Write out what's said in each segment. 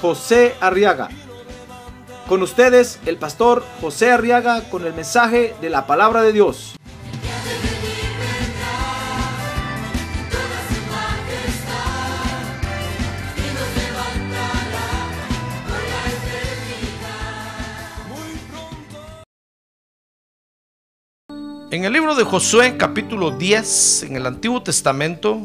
José Arriaga. Con ustedes, el pastor José Arriaga con el mensaje de la palabra de Dios. En el libro de Josué capítulo 10, en el Antiguo Testamento,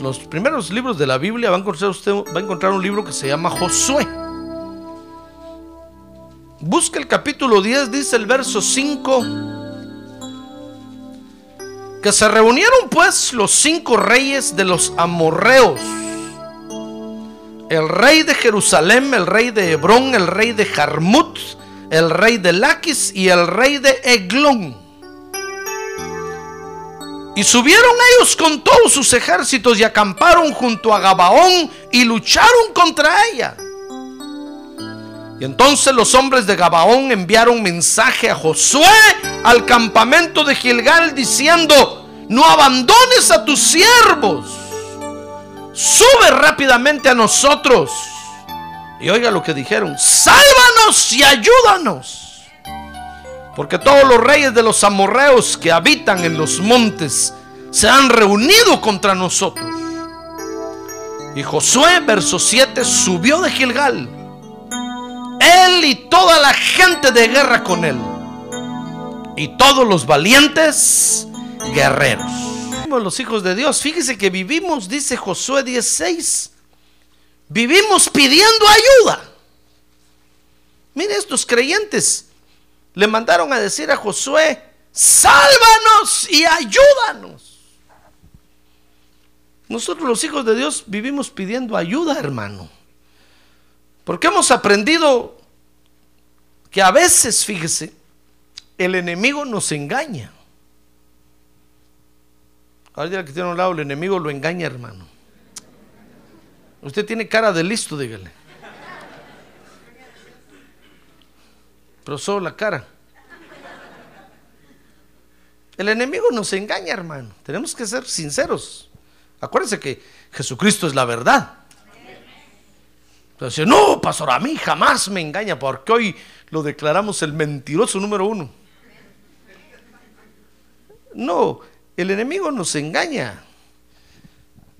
los primeros libros de la Biblia va a, encontrar usted, va a encontrar un libro que se llama Josué. Busca el capítulo 10, dice el verso 5, que se reunieron pues los cinco reyes de los amorreos el rey de Jerusalén, el rey de Hebrón, el rey de Jarmut, el rey de Laquis y el rey de Eglón. Y subieron ellos con todos sus ejércitos y acamparon junto a Gabaón y lucharon contra ella. Y entonces los hombres de Gabaón enviaron mensaje a Josué al campamento de Gilgal diciendo, no abandones a tus siervos sube rápidamente a nosotros. Y oiga lo que dijeron, sálvanos y ayúdanos. Porque todos los reyes de los amorreos que habitan en los montes se han reunido contra nosotros. Y Josué, verso 7, subió de Gilgal. Él y toda la gente de guerra con él. Y todos los valientes guerreros los hijos de Dios. Fíjese que vivimos, dice Josué 16, vivimos pidiendo ayuda. Mire, estos creyentes le mandaron a decir a Josué, sálvanos y ayúdanos. Nosotros los hijos de Dios vivimos pidiendo ayuda, hermano. Porque hemos aprendido que a veces, fíjese, el enemigo nos engaña. Ahora que tiene a un lado, el enemigo lo engaña, hermano. Usted tiene cara de listo, dígale. Pero solo la cara. El enemigo nos engaña, hermano. Tenemos que ser sinceros. Acuérdense que Jesucristo es la verdad. Entonces, no, pastor, a mí jamás me engaña, porque hoy lo declaramos el mentiroso número uno. No, el enemigo nos engaña.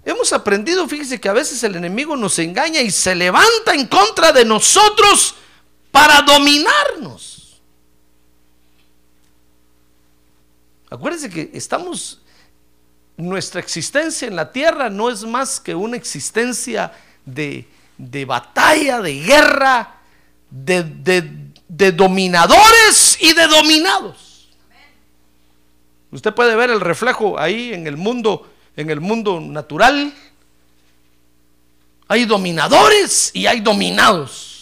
Hemos aprendido, fíjese que a veces el enemigo nos engaña y se levanta en contra de nosotros para dominarnos. Acuérdense que estamos, nuestra existencia en la tierra no es más que una existencia de, de batalla, de guerra, de, de, de dominadores y de dominados. Usted puede ver el reflejo ahí en el mundo, en el mundo natural. Hay dominadores y hay dominados.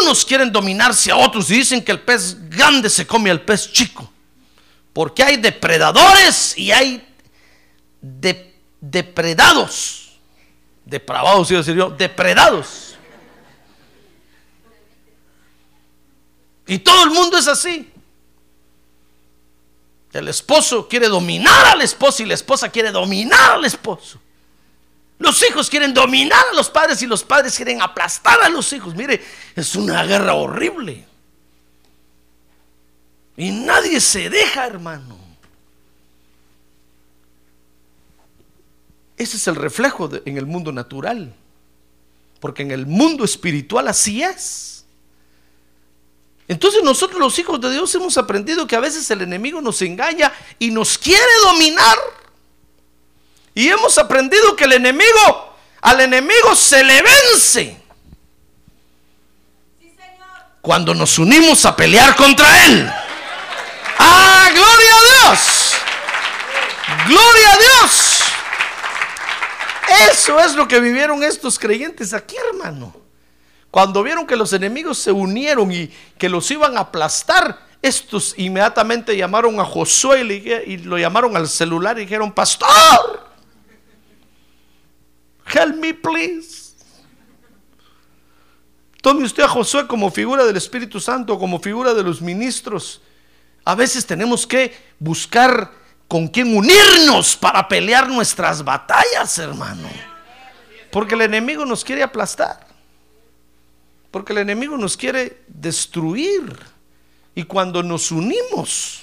Unos quieren dominarse a otros y dicen que el pez grande se come al pez chico. Porque hay depredadores y hay de, depredados. Depravados, iba a decir yo, depredados. Y todo el mundo es así. El esposo quiere dominar al esposo y la esposa quiere dominar al esposo. Los hijos quieren dominar a los padres y los padres quieren aplastar a los hijos. Mire, es una guerra horrible. Y nadie se deja, hermano. Ese es el reflejo en el mundo natural. Porque en el mundo espiritual así es. Entonces nosotros los hijos de Dios hemos aprendido que a veces el enemigo nos engaña y nos quiere dominar. Y hemos aprendido que el enemigo, al enemigo se le vence. Cuando nos unimos a pelear contra él. ¡Ah, gloria a Dios! ¡Gloria a Dios! Eso es lo que vivieron estos creyentes aquí, hermano. Cuando vieron que los enemigos se unieron y que los iban a aplastar, estos inmediatamente llamaron a Josué y, le- y lo llamaron al celular y dijeron, pastor, help me please. Tome usted a Josué como figura del Espíritu Santo, como figura de los ministros. A veces tenemos que buscar con quién unirnos para pelear nuestras batallas, hermano. Porque el enemigo nos quiere aplastar. Porque el enemigo nos quiere destruir. Y cuando nos unimos,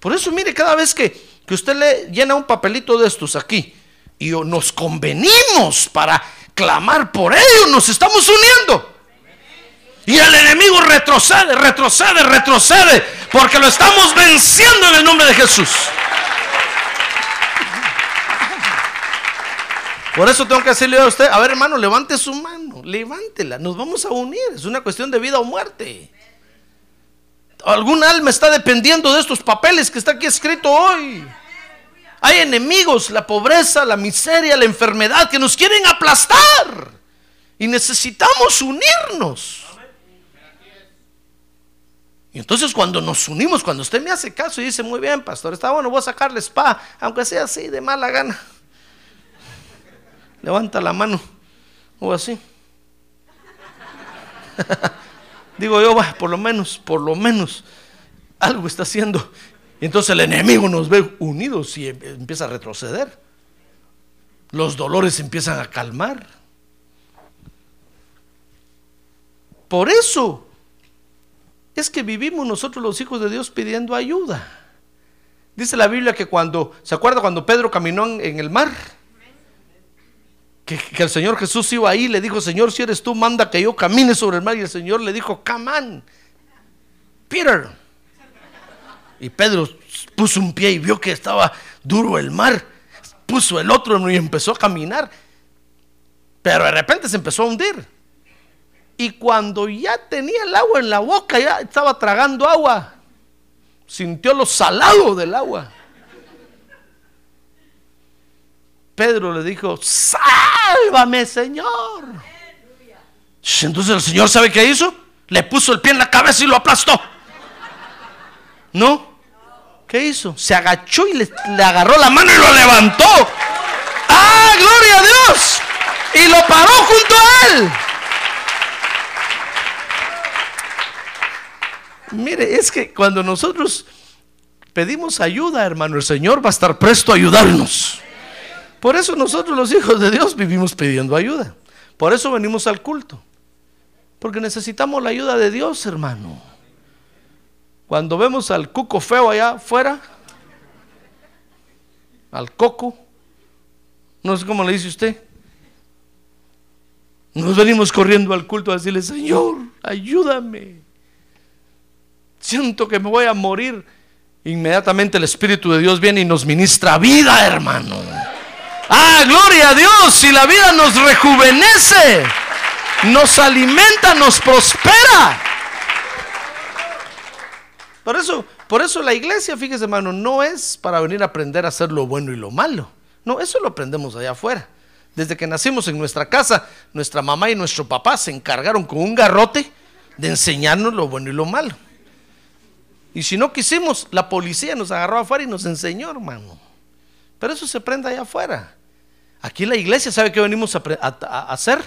por eso mire, cada vez que, que usted le llena un papelito de estos aquí y nos convenimos para clamar por ellos, nos estamos uniendo. Y el enemigo retrocede, retrocede, retrocede, porque lo estamos venciendo en el nombre de Jesús. Por eso tengo que decirle a usted, a ver hermano, levante su mano, levántela, nos vamos a unir, es una cuestión de vida o muerte. Algún alma está dependiendo de estos papeles que está aquí escrito hoy. Hay enemigos, la pobreza, la miseria, la enfermedad que nos quieren aplastar. Y necesitamos unirnos. Y entonces cuando nos unimos, cuando usted me hace caso y dice, muy bien, pastor, está bueno, voy a sacarle spa, aunque sea así, de mala gana. Levanta la mano, o así. Digo yo, por lo menos, por lo menos, algo está haciendo. Y entonces el enemigo nos ve unidos y em- empieza a retroceder. Los dolores empiezan a calmar. Por eso es que vivimos nosotros los hijos de Dios pidiendo ayuda. Dice la Biblia que cuando, ¿se acuerda cuando Pedro caminó en, el mar? Que, que el Señor Jesús iba ahí le dijo, Señor, si eres tú, manda que yo camine sobre el mar. Y el Señor le dijo, come on, Peter. Y Pedro puso un pie y vio que estaba duro el mar. Puso el otro y empezó a caminar. Pero de repente se empezó a hundir. Y cuando ya tenía el agua en la boca, ya estaba tragando agua. Sintió lo salado del agua. Pedro le dijo, sálvame Señor. Entonces el Señor sabe qué hizo? Le puso el pie en la cabeza y lo aplastó. ¿No? ¿Qué hizo? Se agachó y le, le agarró la mano y lo levantó. ¡Ah, gloria a Dios! Y lo paró junto a él. Mire, es que cuando nosotros pedimos ayuda, hermano, el Señor va a estar presto a ayudarnos. Por eso nosotros los hijos de Dios vivimos pidiendo ayuda. Por eso venimos al culto. Porque necesitamos la ayuda de Dios, hermano. Cuando vemos al cuco feo allá afuera, al coco, no sé cómo le dice usted, nos venimos corriendo al culto a decirle, Señor, ayúdame. Siento que me voy a morir. Inmediatamente el Espíritu de Dios viene y nos ministra vida, hermano. Ah, gloria a Dios. Y la vida nos rejuvenece, nos alimenta, nos prospera. Por eso, por eso la iglesia, fíjese hermano, no es para venir a aprender a hacer lo bueno y lo malo. No, eso lo aprendemos allá afuera. Desde que nacimos en nuestra casa, nuestra mamá y nuestro papá se encargaron con un garrote de enseñarnos lo bueno y lo malo. Y si no quisimos, la policía nos agarró afuera y nos enseñó, hermano. Pero eso se aprende allá afuera. Aquí en la iglesia, ¿sabe qué venimos a hacer?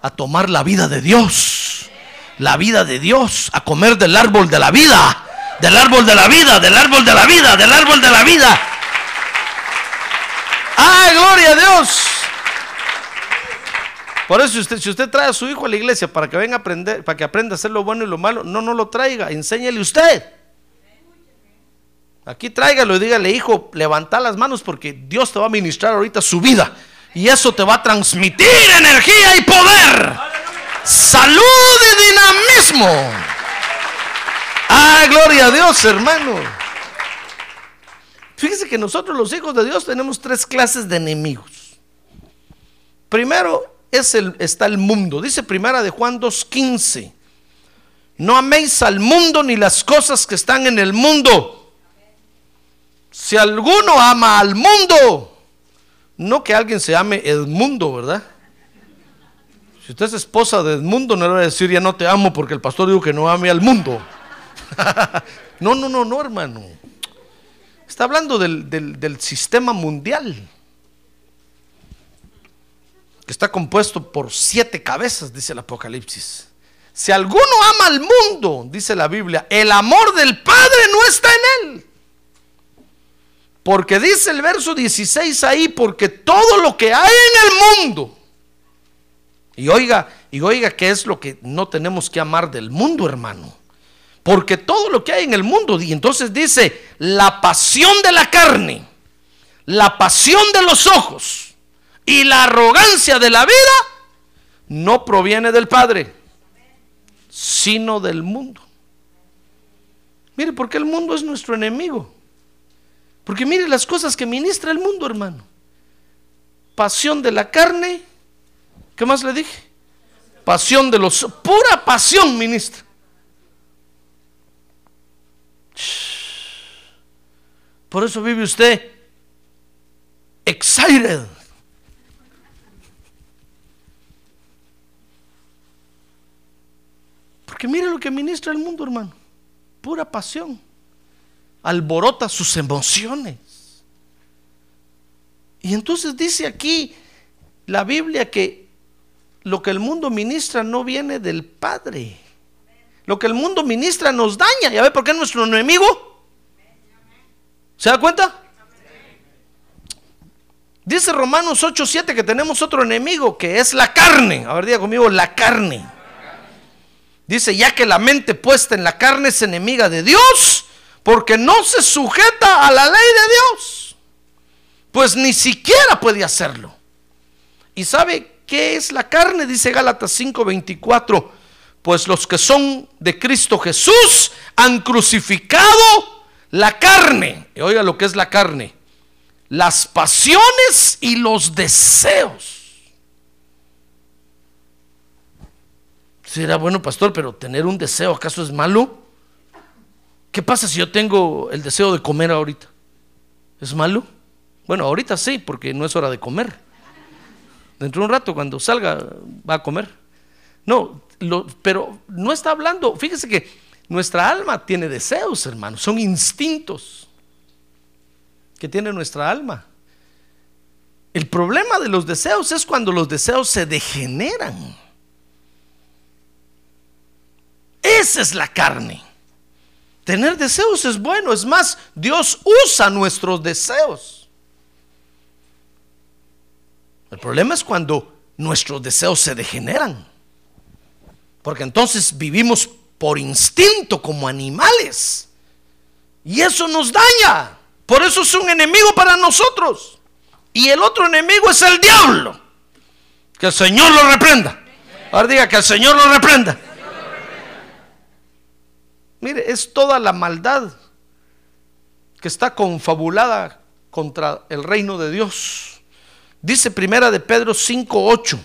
A tomar la vida de Dios. La vida de Dios. A comer del árbol de la vida. Del árbol de la vida, del árbol de la vida, del árbol de la vida. ¡Ah, gloria a Dios! Por eso si usted, si usted trae a su hijo a la iglesia para que venga a aprender, para que aprenda a hacer lo bueno y lo malo, no, no lo traiga, enséñele usted. Aquí tráigalo y dígale, hijo, levanta las manos porque Dios te va a ministrar ahorita su vida. Y eso te va a transmitir energía y poder. Salud y dinamismo. Ah, gloria a Dios, hermano. Fíjese que nosotros los hijos de Dios tenemos tres clases de enemigos. Primero es el, está el mundo. Dice primera de Juan 2.15. No améis al mundo ni las cosas que están en el mundo. Si alguno ama al mundo, No que alguien se llame Edmundo, ¿verdad? Si usted es esposa de Edmundo, no le va a decir ya no te amo porque el pastor dijo que no ame al mundo. no, no, no, no, hermano. Está hablando del, del, sistema mundial que está compuesto por siete cabezas, dice el Apocalipsis. Si alguno ama al mundo, dice la Biblia, el amor del Padre no está en él. Porque dice el verso 16 ahí, porque todo lo que hay en el mundo, y oiga, y oiga qué es lo que no tenemos que amar del mundo, hermano. Porque todo lo que hay en el mundo, y entonces dice, la pasión de la carne, la pasión de los ojos, y la arrogancia de la vida no proviene del Padre, sino del mundo. Mire, porque el mundo es nuestro enemigo. Porque mire las cosas que ministra el mundo, hermano. Pasión de la carne. ¿Qué más le dije? Pasión de los... Pura pasión ministra. Por eso vive usted excited Porque mire lo que ministra el mundo, hermano. Pura pasión. Alborota sus emociones. Y entonces dice aquí la Biblia que lo que el mundo ministra no viene del Padre. Lo que el mundo ministra nos daña. ¿Ya ve por qué es nuestro enemigo? ¿Se da cuenta? Dice Romanos 8:7 que tenemos otro enemigo que es la carne. A ver, diga conmigo, la carne. Dice, ya que la mente puesta en la carne es enemiga de Dios, porque no se sujeta a la ley de Dios, pues ni siquiera puede hacerlo. ¿Y sabe qué es la carne? Dice Gálatas 5:24, pues los que son de Cristo Jesús han crucificado la carne. Oiga lo que es la carne, las pasiones y los deseos Será bueno, pastor, pero tener un deseo, ¿acaso es malo? ¿Qué pasa si yo tengo el deseo de comer ahorita? ¿Es malo? Bueno, ahorita sí, porque no es hora de comer. Dentro de un rato, cuando salga, va a comer. No, pero no está hablando, fíjese que nuestra alma tiene deseos, hermanos, son instintos que tiene nuestra alma. El problema de los deseos es cuando los deseos se degeneran. Esa es la carne. Tener deseos es bueno. Es más, Dios usa nuestros deseos. El problema es cuando nuestros deseos se degeneran. Porque entonces vivimos por instinto como animales. Y eso nos daña. Por eso es un enemigo para nosotros. Y el otro enemigo es el diablo. Que el Señor lo reprenda. Ahora diga que el Señor lo reprenda. Mire, es toda la maldad que está confabulada contra el reino de Dios. Dice primera de Pedro 5:8.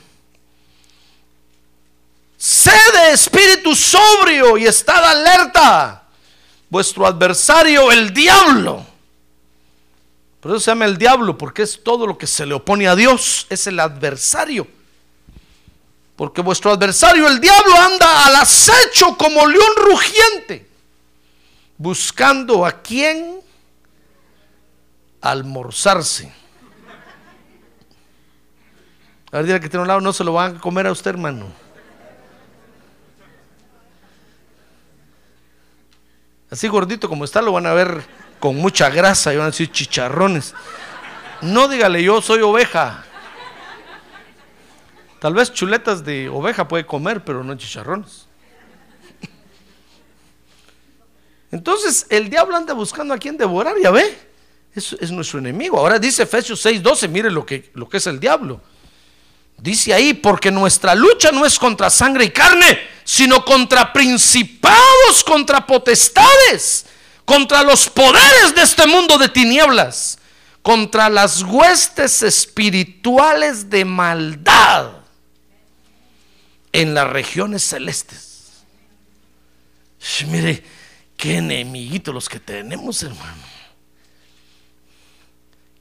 Sé de espíritu sobrio y estad alerta. Vuestro adversario, el diablo. Por eso se llama el diablo, porque es todo lo que se le opone a Dios, es el adversario. Porque vuestro adversario, el diablo, anda al acecho como león rugiente, buscando a quien almorzarse. A ver, que tiene un lado, no se lo van a comer a usted, hermano. Así gordito como está, lo van a ver con mucha grasa y van a decir chicharrones. No dígale yo soy oveja. Tal vez chuletas de oveja puede comer, pero no chicharrones. Entonces el diablo anda buscando a quien devorar, ya ve. Eso es nuestro enemigo. Ahora dice Efesios 6:12, mire lo que, lo que es el diablo. Dice ahí, porque nuestra lucha no es contra sangre y carne, sino contra principados, contra potestades, contra los poderes de este mundo de tinieblas, contra las huestes espirituales de maldad en las regiones celestes. Mire, qué enemiguitos los que tenemos, hermano.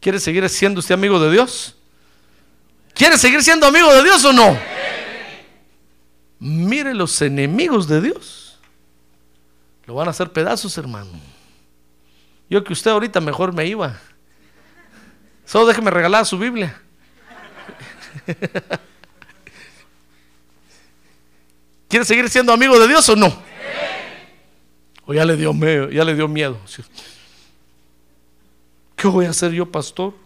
¿Quiere seguir siendo usted amigo de Dios? ¿Quiere seguir siendo amigo de Dios o no? Mire los enemigos de Dios. Lo van a hacer pedazos, hermano. Yo que usted ahorita mejor me iba. Solo déjeme regalar su Biblia. ¿Quiere seguir siendo amigo de Dios o no? O ya le dio miedo, ya le dio miedo. ¿Qué voy a hacer yo, pastor?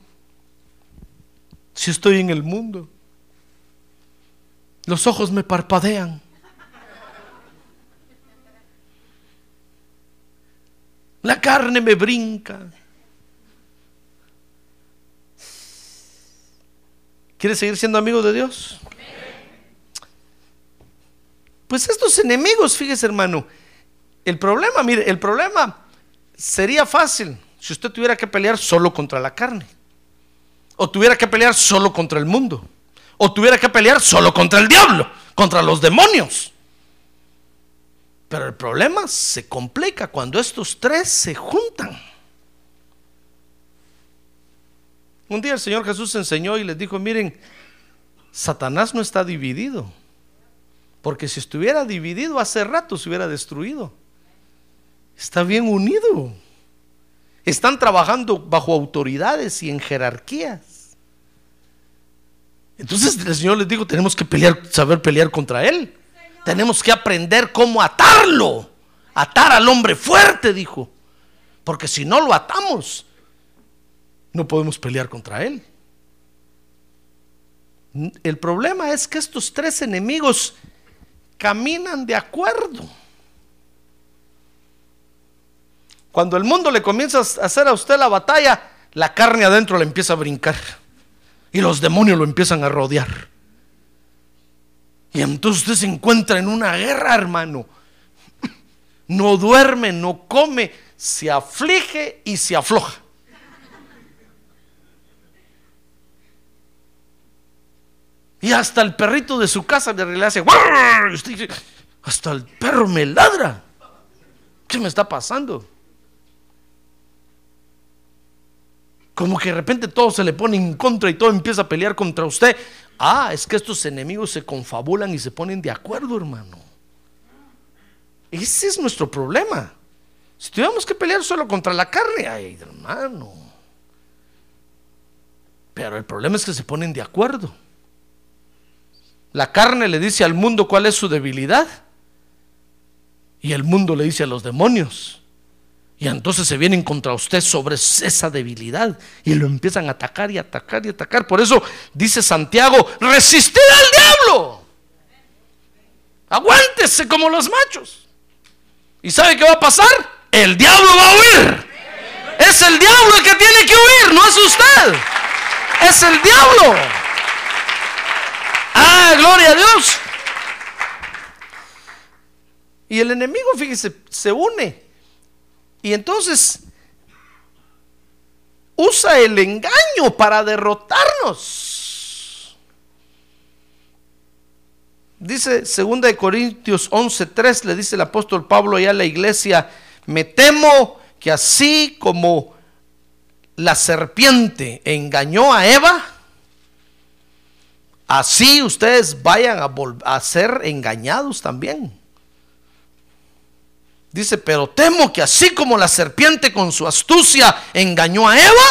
Si estoy en el mundo. Los ojos me parpadean. La carne me brinca. ¿Quieres seguir siendo amigo de Dios? Pues estos enemigos, fíjese hermano, el problema, mire, el problema sería fácil si usted tuviera que pelear solo contra la carne, o tuviera que pelear solo contra el mundo, o tuviera que pelear solo contra el diablo, contra los demonios. Pero el problema se complica cuando estos tres se juntan. Un día el Señor Jesús enseñó y les dijo, miren, Satanás no está dividido, porque si estuviera dividido hace rato se hubiera destruido. Está bien unido. Están trabajando bajo autoridades y en jerarquías. Entonces el Señor les dijo, tenemos que pelear, saber pelear contra Él. Tenemos que aprender cómo atarlo. Atar al hombre fuerte, dijo. Porque si no lo atamos, no podemos pelear contra él. El problema es que estos tres enemigos caminan de acuerdo. Cuando el mundo le comienza a hacer a usted la batalla, la carne adentro le empieza a brincar y los demonios lo empiezan a rodear. Y entonces usted se encuentra en una guerra, hermano. No duerme, no come, se aflige y se afloja. Y hasta el perrito de su casa le hace, hasta el perro me ladra. ¿Qué me está pasando? Como que de repente todo se le pone en contra y todo empieza a pelear contra usted. Ah, es que estos enemigos se confabulan y se ponen de acuerdo, hermano. Ese es nuestro problema. Si tuviéramos que pelear solo contra la carne, ay, hermano. Pero el problema es que se ponen de acuerdo. La carne le dice al mundo cuál es su debilidad. Y el mundo le dice a los demonios. Y entonces se vienen contra usted sobre esa debilidad y lo empiezan a atacar y atacar y atacar. Por eso dice Santiago, resistir al diablo. Aguántese como los machos. ¿Y sabe qué va a pasar? El diablo va a huir. Es el diablo el que tiene que huir, no es usted. Es el diablo. Ah, gloria a Dios. Y el enemigo, fíjese, se une y entonces usa el engaño para derrotarnos. Dice 2 de Corintios 11:3 le dice el apóstol Pablo allá a la iglesia, me temo que así como la serpiente engañó a Eva, así ustedes vayan a, a ser engañados también. Dice, pero temo que así como la serpiente con su astucia engañó a Eva,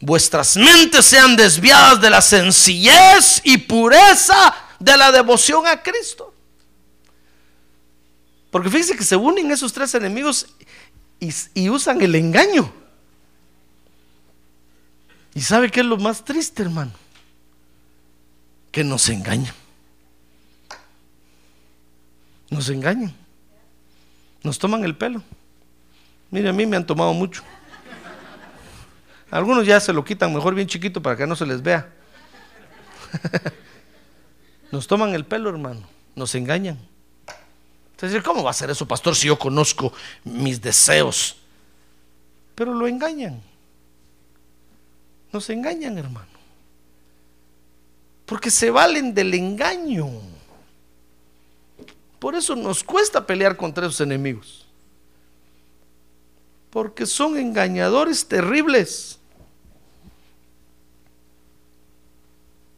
vuestras mentes sean desviadas de la sencillez y pureza de la devoción a Cristo. Porque fíjense que se unen esos tres enemigos y, y usan el engaño. ¿Y sabe qué es lo más triste, hermano? Que nos engañan. Nos engañan. Nos toman el pelo. Mire, a mí me han tomado mucho. Algunos ya se lo quitan mejor bien chiquito para que no se les vea. Nos toman el pelo, hermano. Nos engañan. Entonces, ¿cómo va a ser eso, pastor, si yo conozco mis deseos? Pero lo engañan. Nos engañan, hermano. Porque se valen del engaño. Por eso nos cuesta pelear contra esos enemigos. Porque son engañadores terribles.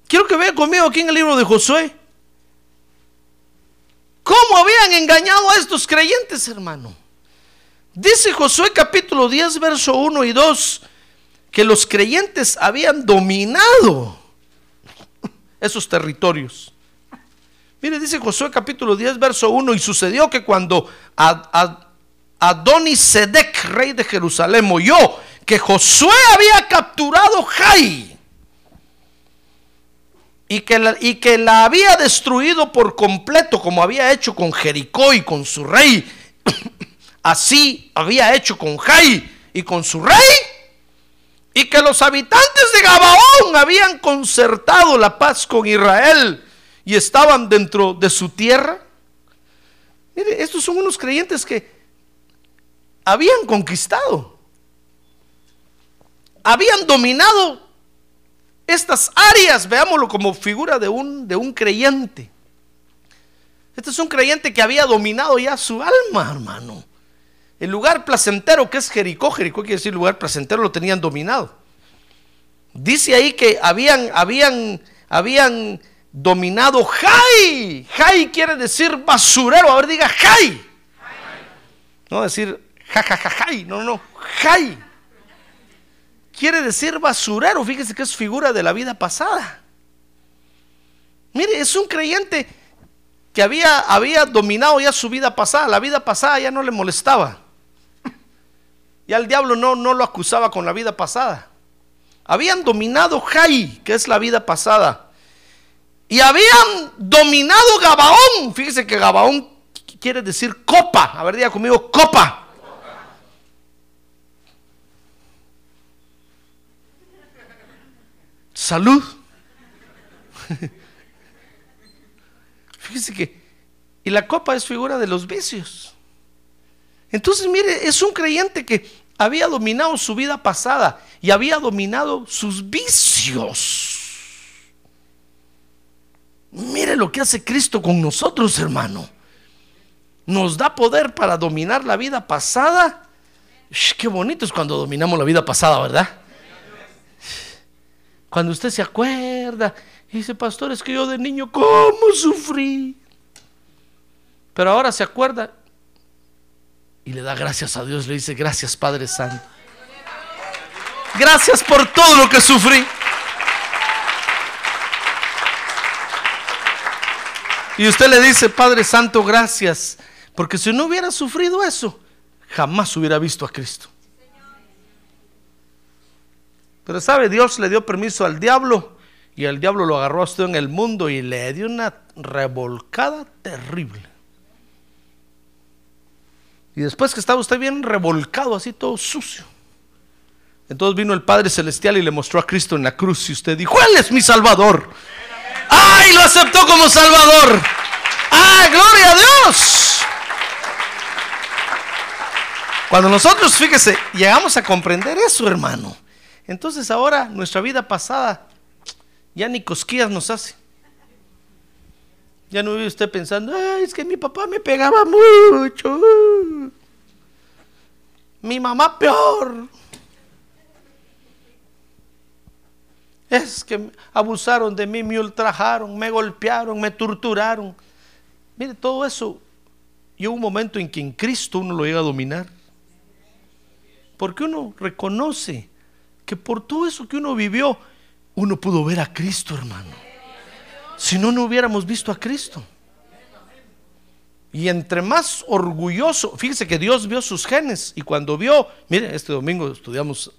Quiero que vean conmigo aquí en el libro de Josué. ¿Cómo habían engañado a estos creyentes, hermano? Dice Josué capítulo 10, verso 1 y 2, que los creyentes habían dominado esos territorios. Mire, dice Josué capítulo 10, verso 1, y sucedió que cuando Adonisedec, rey de Jerusalén, oyó que Josué había capturado Jai y que, la, y que la había destruido por completo, como había hecho con Jericó y con su rey, así había hecho con Jai y con su rey, y que los habitantes de Gabaón habían concertado la paz con Israel y estaban dentro de su tierra. Mire, estos son unos creyentes que habían conquistado, habían dominado estas áreas, veámoslo como figura de un, de un creyente. Este es un creyente que había dominado ya su alma, hermano. El lugar placentero que es Jericó, Jericó quiere decir lugar placentero, lo tenían dominado. Dice ahí que habían, habían, habían dominado Jai. Jai quiere decir basurero. A ver, diga Jai. No decir jajajajai, no, no, Jai. Quiere decir basurero. Fíjese que es figura de la vida pasada. Mire, es un creyente que había, había dominado ya su vida pasada. La vida pasada ya no le molestaba. Ya el diablo no, no lo acusaba con la vida pasada. Habían dominado Jai, que es la vida pasada. Y habían dominado Gabaón. Fíjese que Gabaón quiere decir copa. A ver, diga conmigo, copa. Salud. Fíjese que, y la copa es figura de los vicios. Entonces, mire, es un creyente que había dominado su vida pasada y había dominado sus vicios. Mire lo que hace Cristo con nosotros, hermano. Nos da poder para dominar la vida pasada. qué bonito es cuando dominamos la vida pasada, ¿verdad? Cuando usted se acuerda y dice, pastor, es que yo de niño, ¿cómo sufrí? Pero ahora se acuerda y le da gracias a Dios, le dice, gracias Padre Santo. Gracias por todo lo que sufrí. Y usted le dice, Padre Santo, gracias, porque si no hubiera sufrido eso, jamás hubiera visto a Cristo. Pero sabe, Dios le dio permiso al diablo y el diablo lo agarró a usted en el mundo y le dio una revolcada terrible. Y después que estaba usted bien revolcado, así todo sucio. Entonces vino el Padre Celestial y le mostró a Cristo en la cruz y usted dijo, Él es mi Salvador. ¡Ay! Lo aceptó como Salvador. ¡Ay! Gloria a Dios! Cuando nosotros, fíjese, llegamos a comprender eso, hermano. Entonces ahora nuestra vida pasada ya ni cosquillas nos hace. Ya no vive usted pensando, Ay, es que mi papá me pegaba mucho. Mi mamá peor. Es que abusaron de mí, me ultrajaron, me golpearon, me torturaron. Mire, todo eso. Y un momento en que en Cristo uno lo llega a dominar. Porque uno reconoce que por todo eso que uno vivió, uno pudo ver a Cristo, hermano. Si no, no hubiéramos visto a Cristo. Y entre más orgulloso, fíjese que Dios vio sus genes y cuando vio, mire, este domingo estudiamos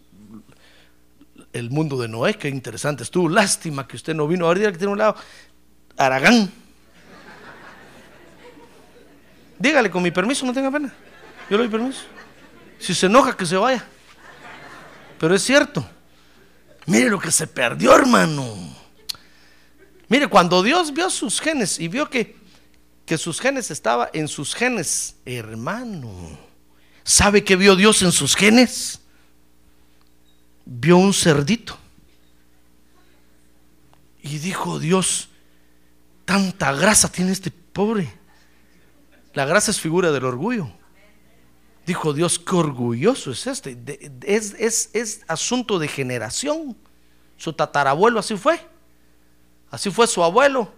el mundo de Noé, qué interesante estuvo. Lástima que usted no vino. Ahora que tiene un lado, Aragán. Dígale con mi permiso, no tenga pena. Yo le doy permiso. Si se enoja, que se vaya. Pero es cierto. Mire lo que se perdió, hermano. Mire, cuando Dios vio sus genes y vio que, que sus genes estaba en sus genes, hermano. ¿Sabe qué vio Dios en sus genes? Vio un cerdito. Y dijo Dios, tanta grasa tiene este pobre. La grasa es figura del orgullo. Dijo Dios, qué orgulloso es este. es, es, asunto de generación. Su tatarabuelo así fue. Así fue su abuelo,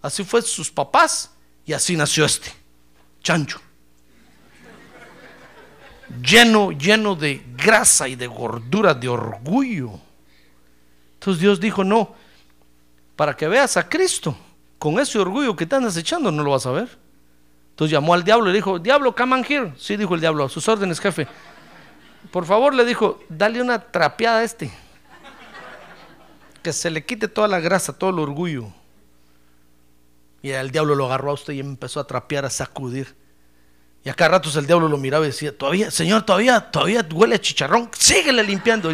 así fue sus papás y así nació este, chancho. Lleno, lleno de grasa y de gordura, de orgullo. Entonces Dios dijo, no, para que veas a Cristo, con ese orgullo que te andas echando, no lo vas a ver. Entonces llamó al diablo y le dijo, diablo, come on here. Sí, dijo el diablo, a sus órdenes, jefe. Por favor, le dijo, dale una trapeada a este. Que se le quite toda la grasa, todo el orgullo. Y el diablo lo agarró a usted y empezó a trapear, a sacudir. Y acá ratos el diablo lo miraba y decía, todavía, Señor, todavía, todavía huele a chicharrón, síguele limpiando.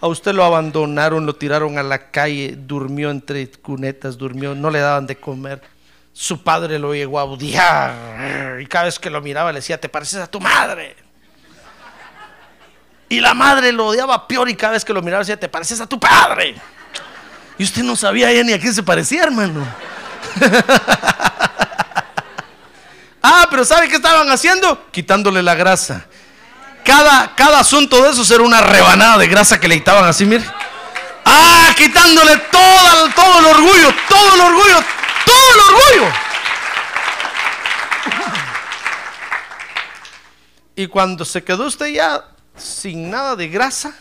A usted lo abandonaron, lo tiraron a la calle, durmió entre cunetas, durmió, no le daban de comer. Su padre lo llegó a odiar y cada vez que lo miraba le decía, te pareces a tu madre. Y la madre lo odiaba peor y cada vez que lo miraba decía, te pareces a tu padre. Y usted no sabía ya ni a quién se parecía, hermano. ah, pero ¿sabe qué estaban haciendo? Quitándole la grasa. Cada, cada asunto de esos era una rebanada de grasa que le quitaban así, mire. Ah, quitándole todo, todo el orgullo, todo el orgullo, todo el orgullo. Y cuando se quedó usted ya sin nada de grasa,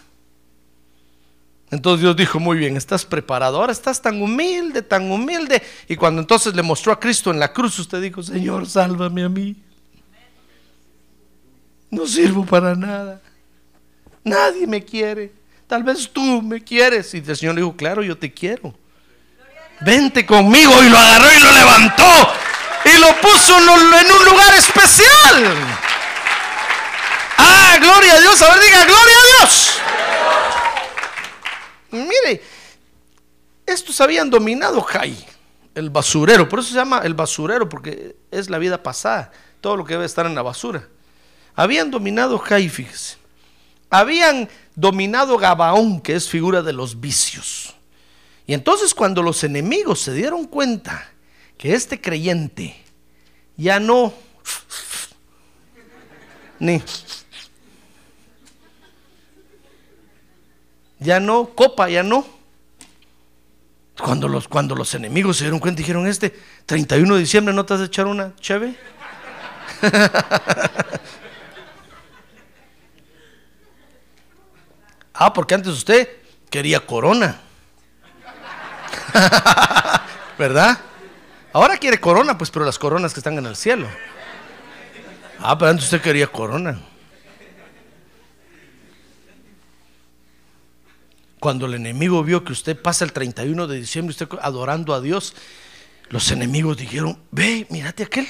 entonces Dios dijo, muy bien, estás preparado, ahora estás tan humilde, tan humilde. Y cuando entonces le mostró a Cristo en la cruz, usted dijo, Señor, sálvame a mí. No sirvo para nada. Nadie me quiere. Tal vez tú me quieres. Y el Señor le dijo, claro, yo te quiero. Vente conmigo. Y lo agarró y lo levantó. Y lo puso en un lugar especial. Ah, gloria a Dios. A ver, diga, gloria a Dios. Mire, estos habían dominado Jai, el basurero. Por eso se llama el basurero, porque es la vida pasada. Todo lo que debe estar en la basura. Habían dominado Jai, fíjese. Habían dominado Gabaón, que es figura de los vicios. Y entonces cuando los enemigos se dieron cuenta que este creyente ya no ni ya no copa, ya no. Cuando los, cuando los enemigos se dieron cuenta, dijeron, este 31 de diciembre no te has de echar una cheve. ah, porque antes usted quería corona. ¿Verdad? Ahora quiere corona, pues, pero las coronas que están en el cielo. Ah, pero antes usted quería corona. Cuando el enemigo vio que usted pasa el 31 de diciembre, usted adorando a Dios, los enemigos dijeron, ve, mírate aquel.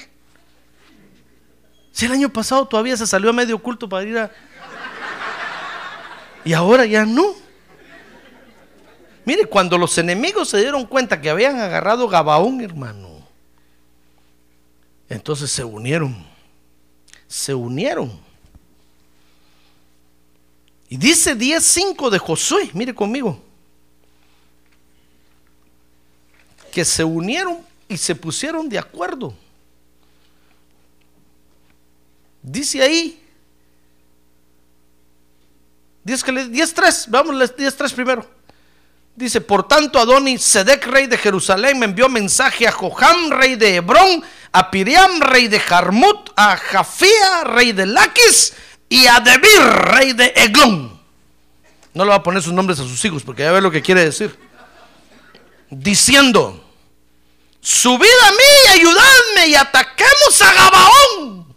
Si el año pasado todavía se salió a medio oculto para ir a... Y ahora ya no. Mire, cuando los enemigos se dieron cuenta que habían agarrado Gabaón, hermano, entonces se unieron. Se unieron. Y dice 10.5 de Josué, mire conmigo, que se unieron y se pusieron de acuerdo. Dice ahí, 10.3, vamos 10.3 primero. Dice, por tanto, Adoni Sedec, rey de Jerusalén, me envió mensaje a Joham, rey de Hebrón, a Piriam, rey de Jarmut, a Jafía, rey de Laquis, y a Debir, rey de Eglón. No le va a poner sus nombres a sus hijos porque ya ve lo que quiere decir. Diciendo, subid a mí, ayudadme y ataquemos a Gabaón,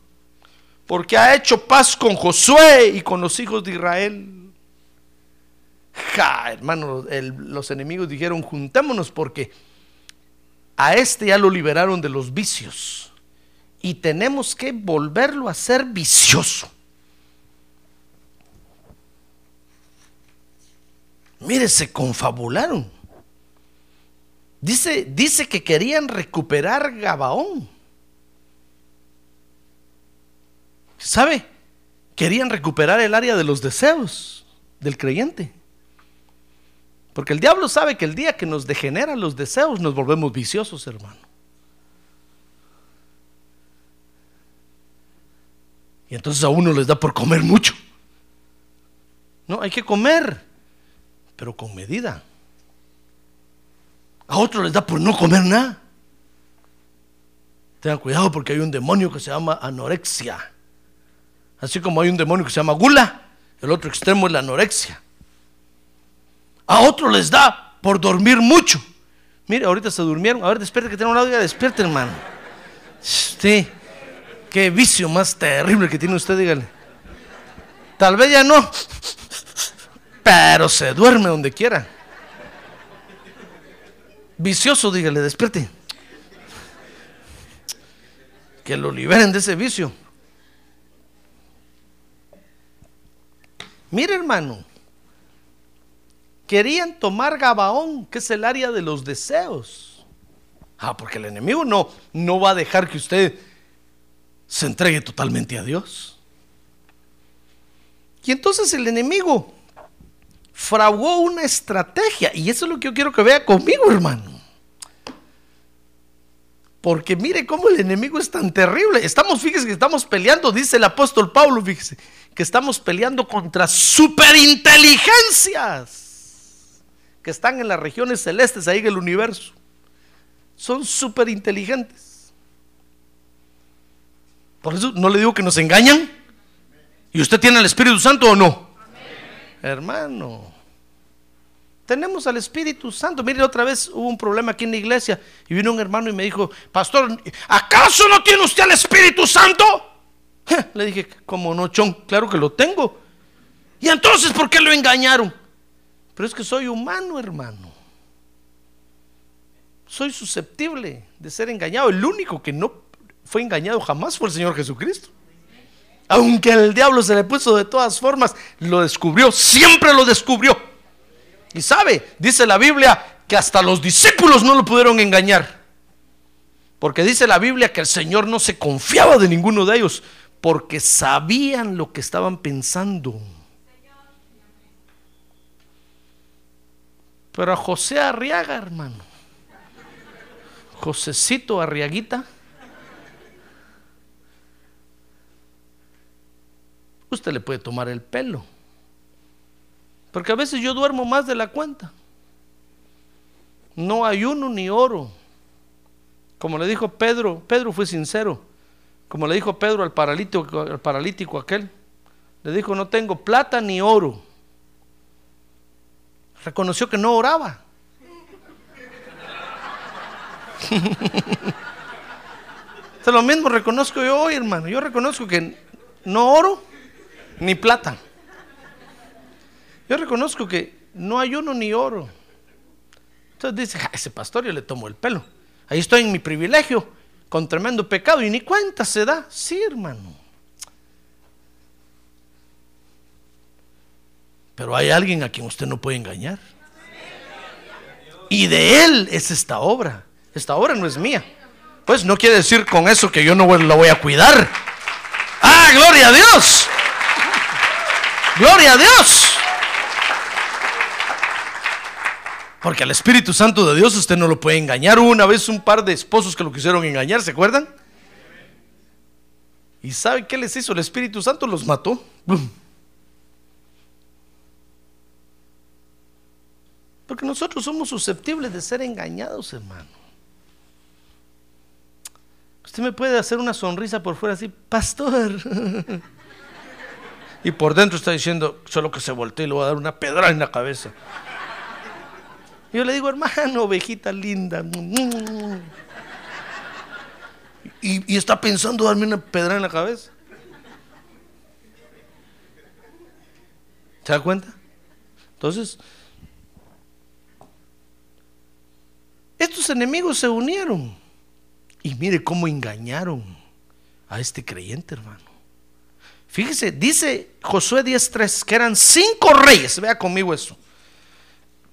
porque ha hecho paz con Josué y con los hijos de Israel. Ja, hermano, los enemigos dijeron, juntémonos porque a este ya lo liberaron de los vicios y tenemos que volverlo a ser vicioso. Mire, se confabularon. Dice, dice que querían recuperar Gabaón. ¿Sabe? Querían recuperar el área de los deseos del creyente. Porque el diablo sabe que el día que nos degeneran los deseos nos volvemos viciosos, hermano. Y entonces a uno les da por comer mucho. No, hay que comer pero con medida. A otros les da por no comer nada. Tengan cuidado porque hay un demonio que se llama anorexia. Así como hay un demonio que se llama gula, el otro extremo es la anorexia. A otros les da por dormir mucho. Mire, ahorita se durmieron. A ver, despierte que tengo un audio. Despierte, hermano. Sí. Qué vicio más terrible que tiene usted, dígale. Tal vez ya no. Pero se duerme donde quiera. Vicioso, dígale, despierte. Que lo liberen de ese vicio. Mire, hermano. Querían tomar Gabaón, que es el área de los deseos. Ah, porque el enemigo no, no va a dejar que usted se entregue totalmente a Dios. Y entonces el enemigo fraguó una estrategia. Y eso es lo que yo quiero que vea conmigo, hermano. Porque mire cómo el enemigo es tan terrible. Estamos, fíjese que estamos peleando, dice el apóstol Pablo, fíjese, que estamos peleando contra superinteligencias que están en las regiones celestes ahí en el universo. Son superinteligentes. Por eso no le digo que nos engañan. ¿Y usted tiene el Espíritu Santo o no? Hermano, tenemos al Espíritu Santo. Mire, otra vez hubo un problema aquí en la iglesia y vino un hermano y me dijo, pastor, ¿acaso no tiene usted al Espíritu Santo? Le dije, como no, chon, claro que lo tengo. ¿Y entonces por qué lo engañaron? Pero es que soy humano, hermano. Soy susceptible de ser engañado. El único que no fue engañado jamás fue el Señor Jesucristo. Aunque el diablo se le puso de todas formas, lo descubrió, siempre lo descubrió. Y sabe, dice la Biblia, que hasta los discípulos no lo pudieron engañar. Porque dice la Biblia que el Señor no se confiaba de ninguno de ellos, porque sabían lo que estaban pensando. Pero a José Arriaga, hermano, Josecito Arriaguita, usted le puede tomar el pelo. Porque a veces yo duermo más de la cuenta. No ayuno ni oro. Como le dijo Pedro, Pedro fue sincero. Como le dijo Pedro al paralítico, al paralítico aquel, le dijo, no tengo plata ni oro. Reconoció que no oraba. es lo mismo reconozco yo hoy, hermano. Yo reconozco que no oro ni plata. Yo reconozco que no hay uno ni oro. Entonces dice, ese pastor yo le tomo el pelo. Ahí estoy en mi privilegio, con tremendo pecado, y ni cuenta se da. Sí, hermano. Pero hay alguien a quien usted no puede engañar. Y de él es esta obra. Esta obra no es mía. Pues no quiere decir con eso que yo no la voy a cuidar. Ah, gloria a Dios. Gloria a Dios. Porque al Espíritu Santo de Dios usted no lo puede engañar. Una vez un par de esposos que lo quisieron engañar, ¿se acuerdan? ¿Y sabe qué les hizo el Espíritu Santo? Los mató. Porque nosotros somos susceptibles de ser engañados, hermano. Usted me puede hacer una sonrisa por fuera así, pastor. y por dentro está diciendo, solo que se voltee y le voy a dar una pedra en la cabeza. Yo le digo, hermano, ovejita linda. Y, está pensando darme una pedra en la cabeza. ¿Se da cuenta? Entonces, estos enemigos se unieron. Y mire cómo engañaron a este creyente, hermano. Fíjese, dice Josué 10.3 que eran cinco reyes. Vea conmigo eso.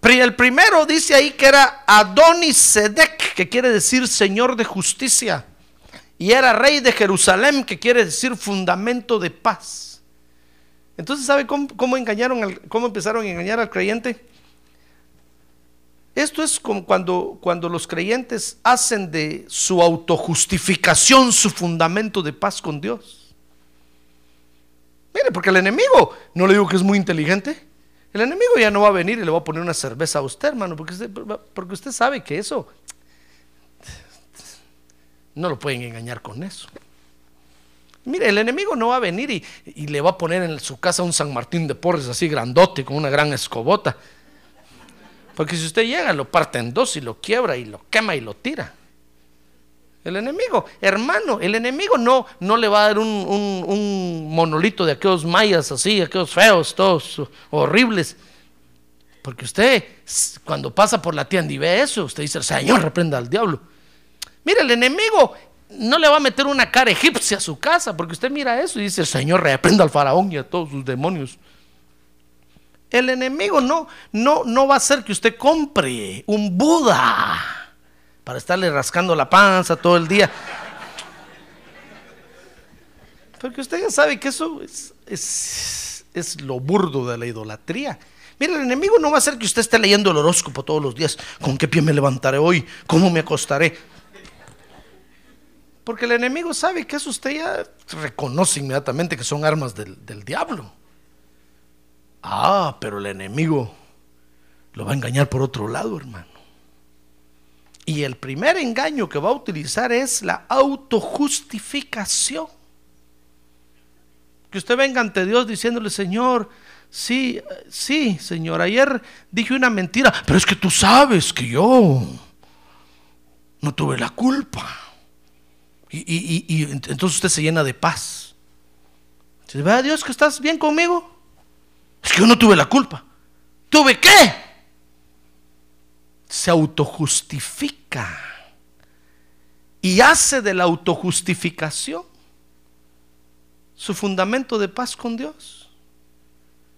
El primero dice ahí que era Adonis Sedek, que quiere decir Señor de justicia. Y era rey de Jerusalén, que quiere decir fundamento de paz. Entonces, ¿sabe cómo, engañaron cómo empezaron a engañar al creyente? Esto es como cuando, cuando los creyentes hacen de su autojustificación su fundamento de paz con Dios. Mire, porque el enemigo, no le digo que es muy inteligente, El enemigo ya no va a venir y le va a poner una cerveza a usted, hermano, porque usted, sabe que eso no lo pueden engañar con eso. Mire, el enemigo no va a venir y, y le va a poner en su casa un San Martín de Porres así grandote con una gran escobota. Porque si usted llega, lo parte en dos y lo quiebra y lo quema y lo tira. El enemigo, hermano, el enemigo no, no le va a dar un, un- monolito de aquellos mayas así, aquellos feos, todos horribles. Porque usted, cuando pasa por la tienda y ve eso, usted dice, Señor, reprenda al diablo. Mire, el enemigo no le va a meter una cara egipcia a su casa, porque usted mira eso y dice, Señor, reprenda al faraón y a todos sus demonios. El enemigo no, no, no va a hacer que usted compre un Buda para estarle rascando la panza todo el día. Porque usted ya sabe que eso es, es, es lo burdo de la idolatría. Mire, el enemigo no va a hacer que usted esté leyendo el horóscopo todos los días. ¿Con qué pie me levantaré hoy? ¿Cómo me acostaré? Porque el enemigo sabe que eso usted ya reconoce inmediatamente que son armas del, del diablo. Ah, pero el enemigo lo va a engañar por otro lado, hermano. Y el primer engaño que va a utilizar es la autojustificación. Que usted venga ante Dios diciéndole, Señor, sí, sí, Señor, ayer dije una mentira, pero es que tú sabes que yo no tuve la culpa. Y, y- y- y ent- entonces usted se llena de paz. Dice, vea Dios que estás bien conmigo. Es que yo no tuve la culpa. ¿Tuve qué? Se autojustifica. Y hace de la autojustificación su fundamento de paz con Dios.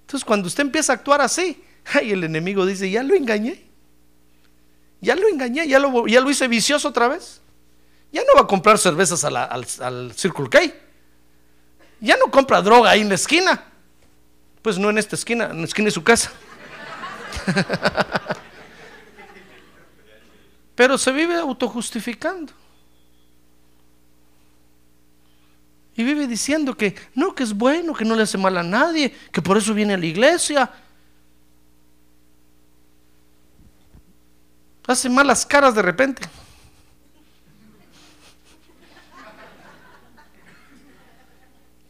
Entonces cuando usted empieza a actuar así, ay, el enemigo dice, ya lo engañé. Ya lo engañé, ya lo, ya lo hice vicioso otra vez. Ya no va a comprar cervezas a la- al, al Circle K. Ya no compra droga ahí en la esquina. Pues no en esta esquina, en la esquina de su casa. Pero se vive autojustificando. Y vive diciendo que no, que es bueno, que no le hace mal a nadie, que por eso viene a la iglesia. Hace malas caras de repente.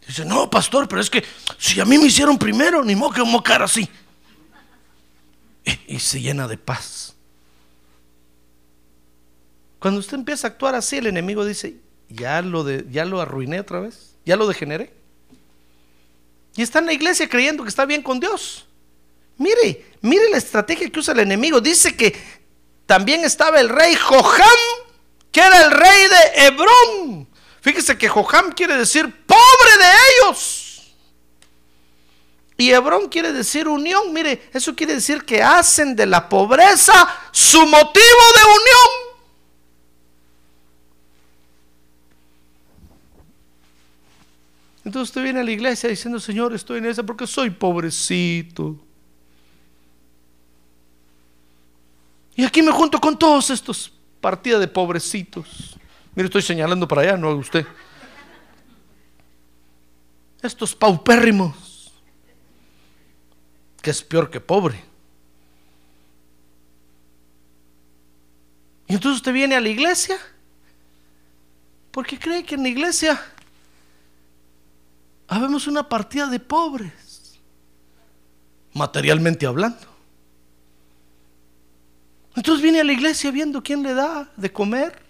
Dice, no, pastor, pero es que si a mí me hicieron primero, ni modo que me cara así. Y se llena de paz. Cuando usted empieza a actuar así, el enemigo dice, ya lo, de, ya lo arruiné otra vez, ya lo degeneré. Y está en la iglesia creyendo que está bien con Dios. Mire, mire la estrategia que usa el enemigo. Dice que también estaba el rey Joham, que era el rey de Hebrón. Fíjese que Joham quiere decir pobre de ellos. Y Hebrón quiere decir unión. Mire, eso quiere decir que hacen de la pobreza su motivo de unión. Entonces usted viene a la iglesia diciendo, Señor, estoy en esa porque soy pobrecito. Y aquí me junto con todos estos partidas de pobrecitos. Mire, estoy señalando para allá, no a usted. Estos paupérrimos, que es peor que pobre. Y entonces usted viene a la iglesia porque cree que en la iglesia habemos una partida de pobres, materialmente hablando. Entonces viene a la iglesia viendo quién le da de comer.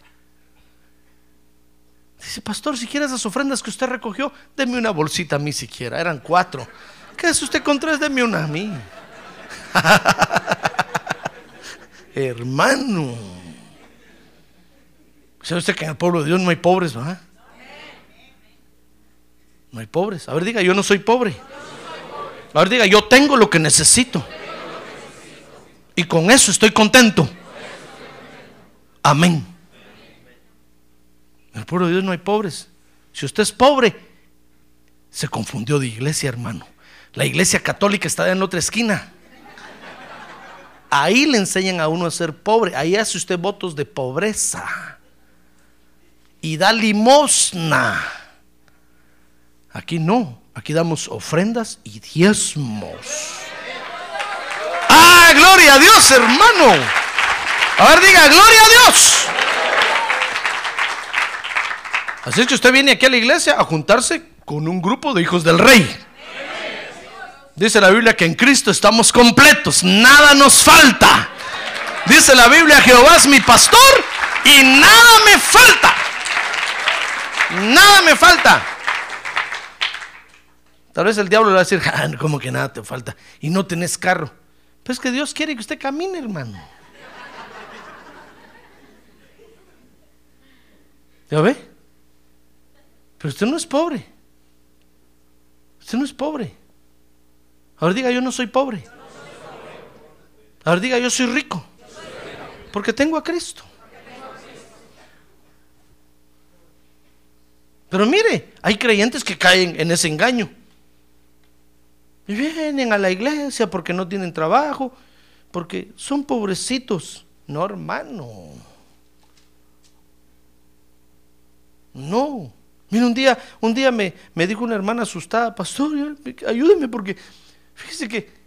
Dice, pastor, si quiere esas ofrendas que usted recogió, deme una bolsita a mí siquiera. Eran cuatro. ¿Qué hace usted con tres? Deme una a mí. Hermano. ¿Sabe usted que en el pueblo de Dios no hay pobres, va? No hay pobres. A ver, diga, yo no soy pobre. A ver, diga, yo tengo lo que necesito. Y con eso estoy contento. Amén. En el pueblo de Dios no hay pobres. Si usted es pobre, se confundió de iglesia, hermano. La iglesia católica está en otra esquina. Ahí le enseñan a uno a ser pobre. Ahí hace usted votos de pobreza. Y da limosna. Aquí no. Aquí damos ofrendas y diezmos. gloria a Dios, hermano. A ver, diga, gloria a Dios. Así es que usted viene aquí a la iglesia a juntarse con un grupo de hijos del rey. Dice la Biblia que en Cristo estamos completos, nada nos falta. Dice la Biblia, Jehová es mi pastor y nada me falta. Nada me falta. Tal vez el diablo le va a decir, ah, como que nada te falta y no tenés carro. Pero es que Dios quiere que usted camine, hermano. ¿Ya ve? Pero usted no es pobre. Usted no es pobre. Ahora diga, yo no soy pobre. Ahora diga, yo soy rico. Porque tengo a Cristo. Pero mire, hay creyentes que caen en ese engaño. Vienen a la iglesia porque no tienen trabajo, porque son pobrecitos. No, hermano. No. Mira, un día, un día me, me dijo una hermana asustada, pastor, ayúdeme porque fíjese que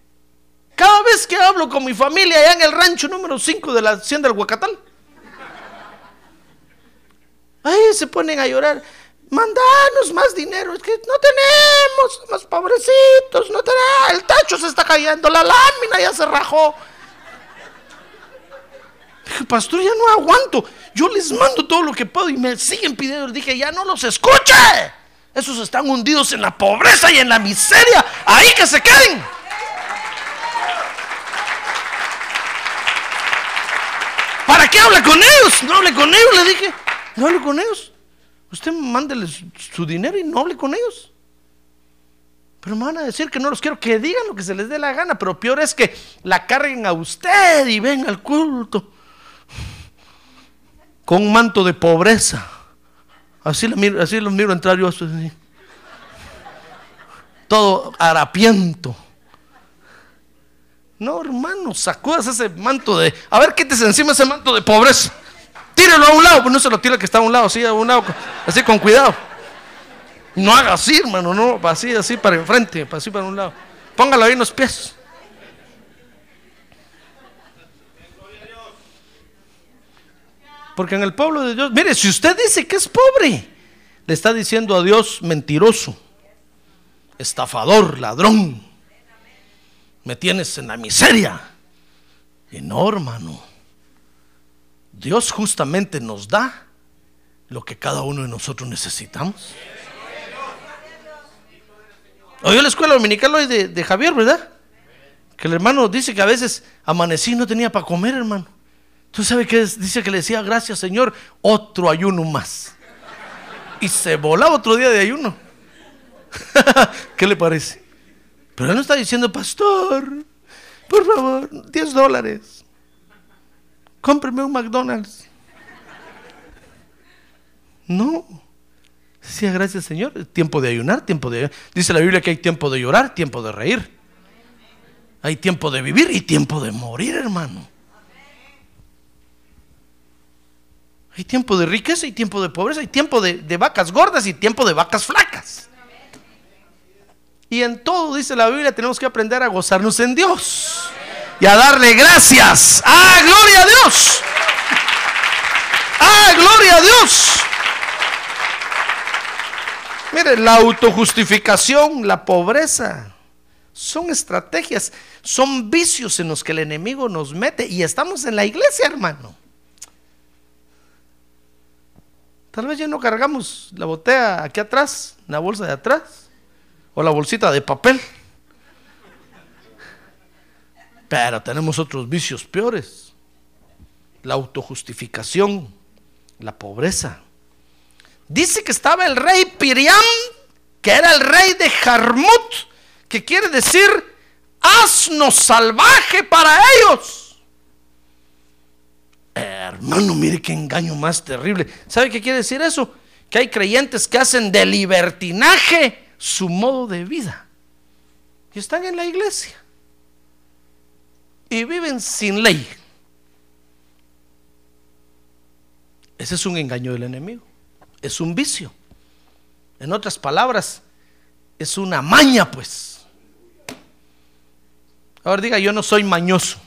cada vez que hablo con mi familia allá en el rancho número 5 de la hacienda del Huacatal, ahí se ponen a llorar mandanos más dinero, es que no tenemos, más pobrecitos, no tenemos, el techo se está cayendo, la lámina ya se rajó. Dije, pastor, ya no aguanto, yo les mando todo lo que puedo y me siguen pidiendo, dije, ya no los escuche, esos están hundidos en la pobreza y en la miseria, ahí que se queden. ¿Para qué habla con ellos? No hable con ellos, le dije. No hable con ellos. Usted mándeles su dinero y no hable con ellos. Pero me van a decir que no los quiero, que digan lo que se les dé la gana. Pero peor es que la carguen a usted y ven al culto con un manto de pobreza. Así, miro, así los miro entrar yo así. Todo harapiento. No, hermano, sacudas ese manto de. A ver, quítese encima ese manto de pobreza. Tírelo a un lado, pues no se lo tira que está a un lado, así a un lado, así con cuidado. No haga así, hermano, no, así, así para enfrente, así para un lado. Póngalo ahí en los pies. Porque en el pueblo de Dios, mire, si usted dice que es pobre, le está diciendo a Dios mentiroso, estafador, ladrón. Me tienes en la miseria. Y no, hermano. Dios justamente nos da lo que cada uno de nosotros necesitamos. Oye la escuela dominical hoy de, Javier, ¿verdad? Que el hermano dice que a veces amanecí y no tenía para comer, hermano. ¿Tú sabes qué dice que le decía, gracias Señor, otro ayuno más? Y se volaba otro día de ayuno. ¿Qué le parece? Pero él no está diciendo, pastor, por favor, 10 dólares. Cómpreme un McDonald's. No. Decía, gracias Señor. Tiempo de ayunar, tiempo de... Dice la Biblia que hay tiempo de llorar, tiempo de reír. Hay tiempo de vivir y tiempo de morir, hermano. Hay tiempo de riqueza y tiempo de pobreza. Hay tiempo de, de vacas gordas y tiempo de vacas flacas. Y en todo, dice la Biblia, tenemos que aprender a gozarnos en Dios y a darle gracias. ¡Ah, gloria a Dios! ¡Ah, gloria a Dios! Mire, la autojustificación, la pobreza, son estrategias, son vicios en los que el enemigo nos mete y estamos en la iglesia, hermano. Tal vez ya no cargamos la botella aquí atrás, la bolsa de atrás, o la bolsita de papel. Pero tenemos otros vicios peores. La autojustificación, la pobreza. Dice que estaba el rey Piriam, que era el rey de Jarmut, que quiere decir asno salvaje para ellos. hermano, mire qué engaño más terrible. ¿Sabe qué quiere decir eso? Que hay creyentes que hacen de libertinaje su modo de vida. Y están en la iglesia y viven sin ley. Ese es un engaño del enemigo. Es un vicio. En otras palabras, es una maña, pues. Ahora diga, yo no soy mañoso.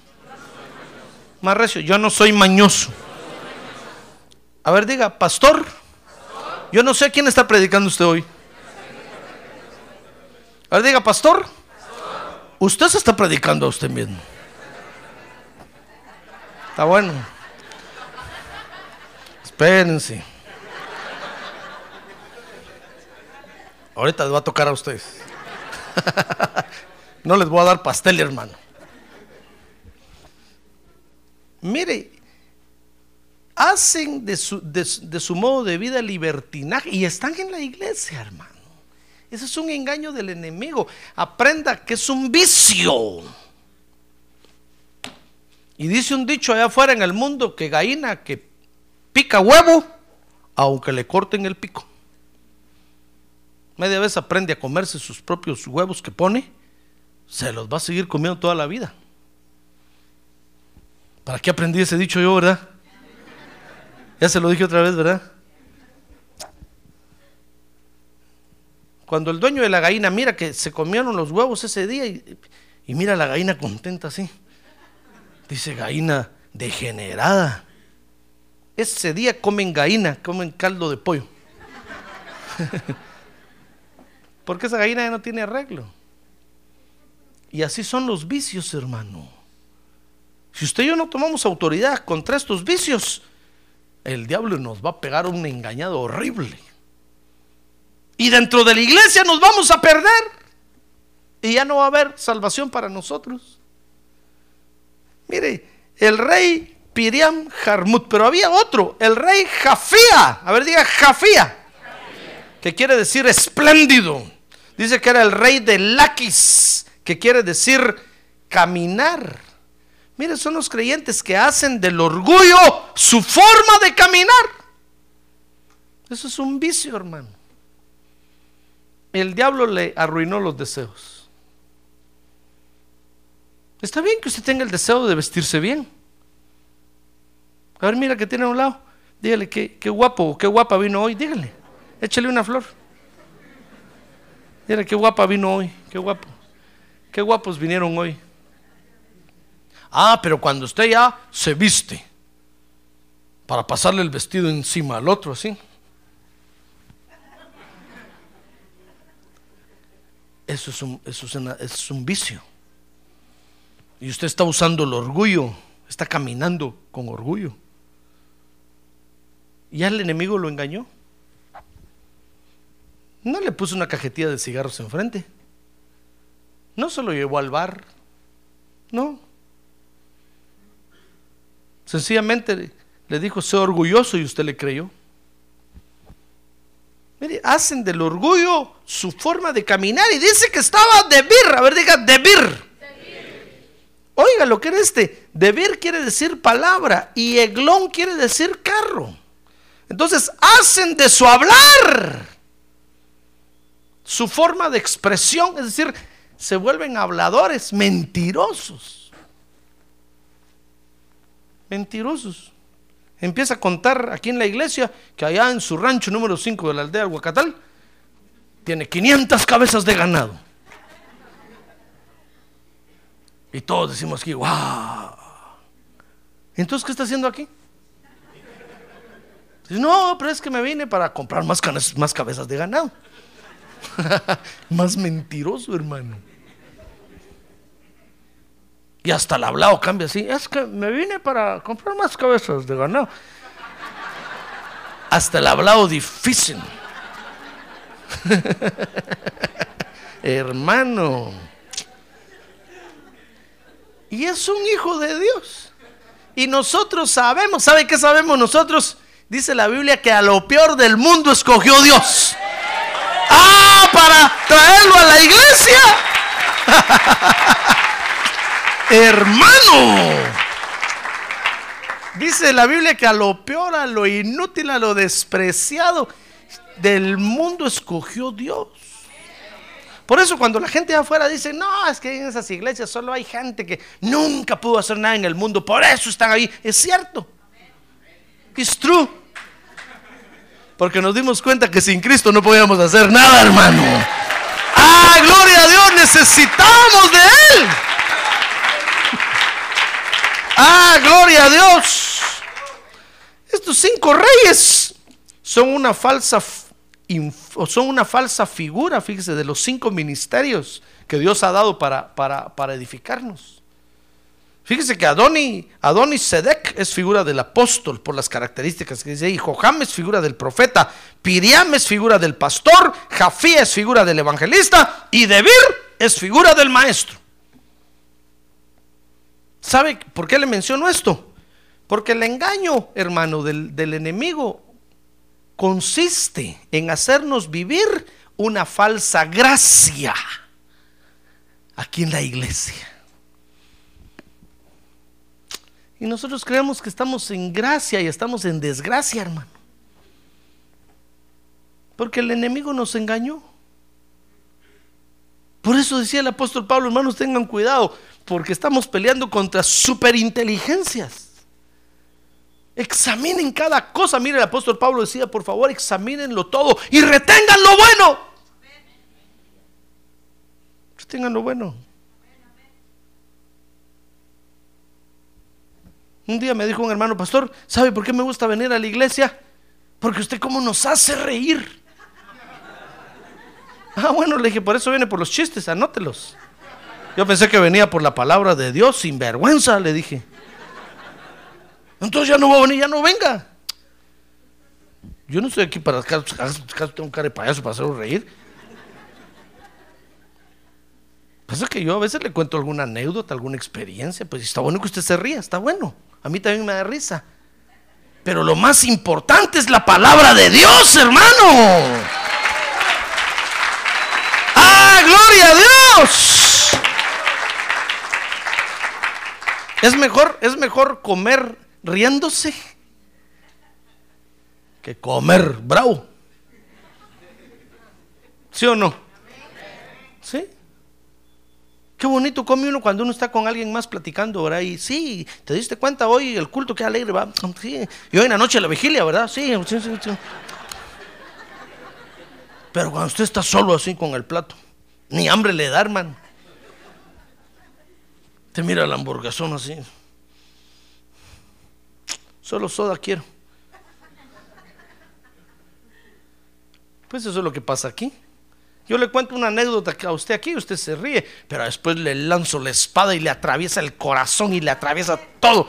Más recio, yo no soy mañoso. A ver, diga, pastor. Yo no sé a quién está predicando usted hoy. A ver, diga, pastor. Usted se está predicando a usted mismo. Está bueno. Espérense. Ahorita les va a tocar a ustedes. no les voy a dar pastel, hermano. Mire, hacen de su, de, su modo de vida libertinaje y están en la iglesia, hermano. Ese es un engaño del enemigo. Aprenda que es un vicio. Y dice un dicho allá afuera en el mundo que gallina que pica huevo, aunque le corten el pico. Media vez aprende a comerse sus propios huevos que pone, se los va a seguir comiendo toda la vida. ¿Para qué aprendí ese dicho yo, verdad? Ya se lo dije otra vez, ¿verdad? Cuando el dueño de la gallina mira que se comieron los huevos ese día y, mira la gallina contenta así, dice gallina degenerada. Ese día comen gallina, comen caldo de pollo. Porque esa gallina ya no tiene arreglo. Y así son los vicios, hermano. Si usted y yo no tomamos autoridad contra estos vicios, el diablo nos va a pegar un engañado horrible. Y dentro de la iglesia nos vamos a perder. Y ya no va a haber salvación para nosotros. Mire, el rey Piriam Jarmut, pero había otro, el rey Jafía. A ver, diga Jafía, que quiere decir espléndido. Dice que era el rey de Laquis, que quiere decir caminar. Mire, son los creyentes que hacen del orgullo su forma de caminar. Eso es un vicio, hermano. El diablo le arruinó los deseos. Está bien que usted tenga el deseo de vestirse bien. A ver, mira que tiene a un lado. Dígale qué, qué guapo, qué guapa vino hoy. Dígale, échale una flor. Dígale qué guapa vino hoy, qué guapo. Qué guapos vinieron hoy. Ah, pero cuando usted ya se viste para pasarle el vestido encima al otro, así. Eso es un, eso es eso es un vicio. Y usted está usando el orgullo, está caminando con orgullo. Ya el enemigo lo engañó. No le puso una cajetilla de cigarros enfrente. No se lo llevó al bar. No. Sencillamente le dijo, sé orgulloso y usted le creyó. Mire, hacen del orgullo su forma de caminar y dice que estaba de bir. A ver, diga, de bir. Oiga, lo que era este. Debir quiere decir palabra y eglón quiere decir carro. Entonces hacen de su hablar su forma de expresión, es decir, se vuelven habladores mentirosos. Mentirosos. Empieza a contar aquí en la iglesia que allá en su rancho número 5 de la aldea del Huacatal tiene 500 cabezas de ganado. Y todos decimos aquí, wow. Entonces, ¿qué está haciendo aquí? Dice, no, pero es que me vine para comprar más, canes- más cabezas de ganado. más mentiroso, hermano. Y hasta el hablado cambia así. Es que me vine para comprar más cabezas de ganado. Hasta el hablado difícil. Hermano. Y es un hijo de Dios. Y nosotros sabemos, ¿sabe qué sabemos nosotros? Dice la Biblia que a lo peor del mundo escogió Dios. Ah, para traerlo a la iglesia. Hermano. Dice la Biblia que a lo peor, a lo inútil, a lo despreciado del mundo escogió Dios. Por eso cuando la gente de afuera dice, no, es que en esas iglesias solo hay gente que nunca pudo hacer nada en el mundo, por eso están ahí. Es cierto. It's true. Porque nos dimos cuenta que sin Cristo no podíamos hacer nada, hermano. Ah, gloria a Dios, necesitamos de Él. Ah, gloria a Dios. Estos cinco reyes son una falsa son una falsa figura, fíjese, de los cinco ministerios que Dios ha dado para, para, para edificarnos. Fíjese que Adoni, Adonis Sedek es figura del apóstol por las características que dice ahí. Joham es figura del profeta. Piriam es figura del pastor. Jafí es figura del evangelista. Y Debir es figura del maestro. ¿Sabe por qué le menciono esto? Porque el engaño, hermano, del, del enemigo consiste en hacernos vivir una falsa gracia aquí en la iglesia. Y nosotros creemos que estamos en gracia y estamos en desgracia, hermano. Porque el enemigo nos engañó. Por eso decía el apóstol Pablo, hermanos, tengan cuidado, porque estamos peleando contra superinteligencias. Examinen cada cosa. Mire, el apóstol Pablo decía, por favor, examínenlo todo y retengan lo bueno. Retengan lo bueno. Un día me dijo un hermano pastor, ¿sabe por qué me gusta venir a la iglesia? Porque usted cómo nos hace reír. Ah, bueno, le dije, por eso viene por los chistes, anótelos. Yo pensé que venía por la palabra de Dios, sin vergüenza, le dije. Entonces ya no va a venir, ya no venga. Yo no estoy aquí para tengo cara de payaso para hacerlo reír. Pasa que yo a veces le cuento alguna anécdota, alguna experiencia, pues está bueno que usted se ría, está bueno. A mí también me da risa. Pero lo más importante es la palabra de Dios, hermano. ¡Ah, gloria a Dios! Es mejor, es mejor comer riéndose que comer bravo. ¿Sí o no? ¿Sí? Qué bonito come uno cuando uno está con alguien más platicando, ¿verdad? Y sí, te diste cuenta hoy el culto, qué alegre, va. Sí. Y hoy en la noche la vigilia, ¿verdad? Sí. Pero cuando usted está solo así con el plato, ni hambre le da, hermano. Te mira el hamburguesón así. Solo soda quiero. Pues eso es lo que pasa aquí. Yo le cuento una anécdota a usted aquí, usted se ríe, pero después le lanzo la espada y le atraviesa el corazón y le atraviesa todo.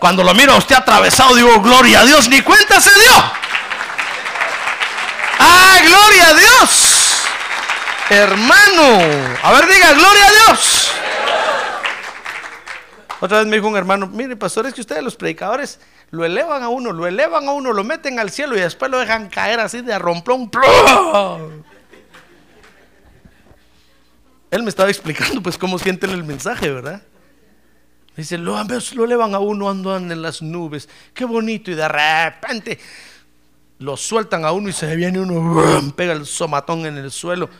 Cuando lo miro a usted atravesado, digo, gloria a Dios, ni cuenta se dio. ¡Ah, gloria a Dios! Hermano, a ver, diga, gloria a Dios. Otra vez me dijo un hermano, mire, pastor, es que ustedes los predicadores lo elevan a uno, lo elevan a uno, lo meten al cielo y después lo dejan caer así de romplón. Él me estaba explicando pues cómo sienten el mensaje, ¿verdad? Dice, lo, lo elevan a uno, andan en las nubes, qué bonito, y de repente lo sueltan a uno y se viene uno, pega el somatón en el suelo.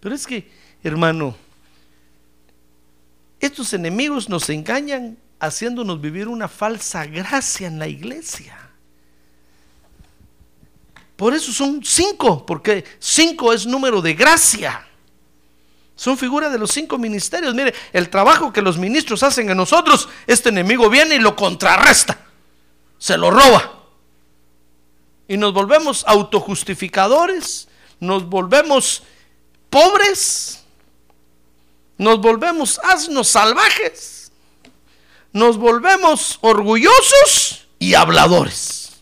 Pero es que, hermano, estos enemigos nos engañan haciéndonos vivir una falsa gracia en la iglesia. Por eso son cinco, porque cinco es número de gracia. Son figuras de los cinco ministerios. Mire, el trabajo que los ministros hacen en nosotros, este enemigo viene y lo contrarresta. Se lo roba. Y nos volvemos autojustificadores, nos volvemos pobres, nos volvemos asnos salvajes, nos volvemos orgullosos y habladores.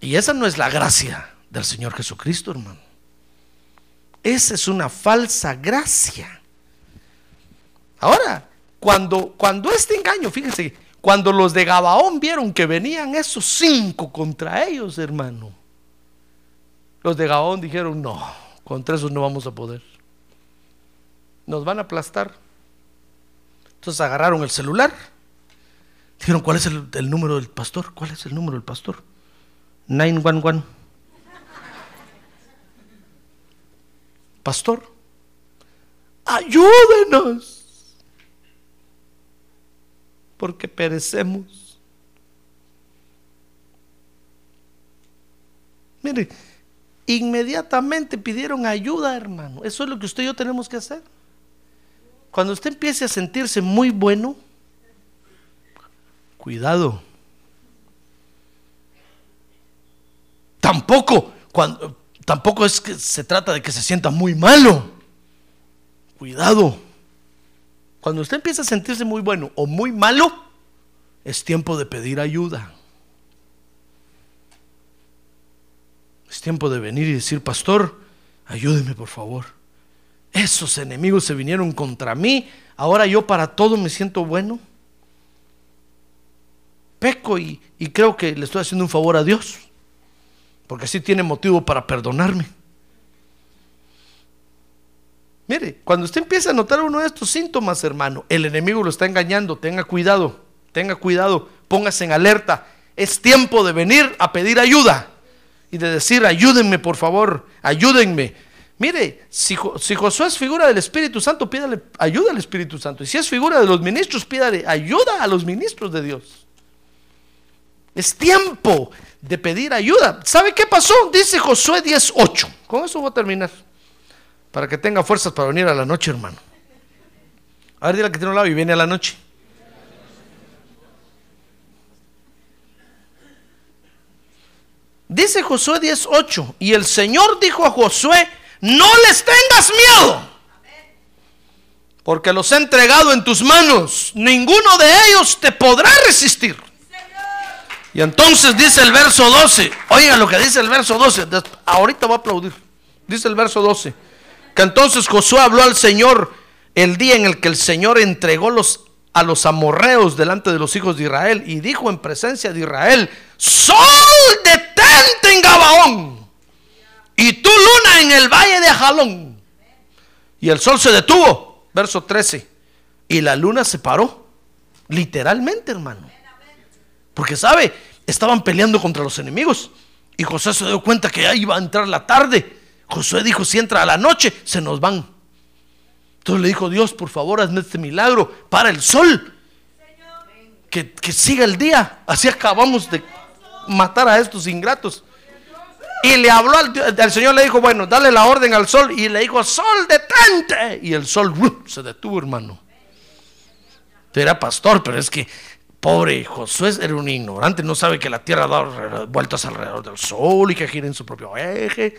Y esa no es la gracia del Señor Jesucristo, hermano. Esa es una falsa gracia. Ahora, cuando, cuando este engaño, fíjense, cuando los de Gabaón vieron que venían esos cinco contra ellos, hermano, los de Gabaón dijeron, no, contra esos no vamos a poder. Nos van a aplastar. Entonces agarraron el celular. Dijeron, ¿cuál es el, número del pastor? ¿Cuál es el número del pastor? 911. Pastor, ayúdenos, porque perecemos. Mire, inmediatamente pidieron ayuda, hermano. Eso es lo que usted y yo tenemos que hacer. Cuando usted empiece a sentirse muy bueno, cuidado. Tampoco, cuando, tampoco es que se trata de que se sienta muy malo. Cuidado. Cuando usted empieza a sentirse muy bueno o muy malo, es tiempo de pedir ayuda. Es tiempo de venir y decir, pastor, ayúdeme por favor. Esos enemigos se vinieron contra mí, ahora yo para todo me siento bueno. Peco y, y creo que le estoy haciendo un favor a Dios, porque así tiene motivo para perdonarme. Mire, cuando usted empieza a notar uno de estos síntomas, hermano, el enemigo lo está engañando, tenga cuidado, tenga cuidado, póngase en alerta. Es tiempo de venir a pedir ayuda y de decir, ayúdenme por favor, ayúdenme. Mire, si, Josué es figura del Espíritu Santo, pídale ayuda al Espíritu Santo. Y si es figura de los ministros, pídale ayuda a los ministros de Dios. Es tiempo de pedir ayuda. ¿Sabe qué pasó? Dice Josué 10.8. Con eso voy a terminar. Para que tenga fuerzas para venir a la noche, hermano. A ver, dile que tiene un lado y viene a la noche. Dice Josué 10:8, y el Señor dijo a Josué, no les tengas miedo, porque los he entregado en tus manos, ninguno de ellos te podrá resistir. Y entonces dice el verso 12, oigan lo que dice el verso 12, ahorita voy a aplaudir, dice el verso 12, que entonces Josué habló al Señor el día en el que el Señor entregó los, a los amorreos delante de los hijos de Israel y dijo en presencia de Israel, sol detente en Gabaón y tu luna en el valle de Jalón. Y el sol se detuvo, verso 13, y la luna se paró, literalmente hermano. Porque sabe, estaban peleando contra los enemigos y José se dio cuenta que ya iba a entrar la tarde. Josué dijo, si entra a la noche, se nos van. Entonces le dijo, Dios, por favor, hazme este milagro para el sol. Que, que siga el día. Así acabamos de matar a estos ingratos. Y le habló al, Señor, le dijo, bueno, dale la orden al sol. Y le dijo, sol, detente. Y el sol se detuvo, hermano. Era pastor, pero es que pobre Josué era un ignorante, no sabe que la tierra da vueltas alrededor del sol y que gira en su propio eje.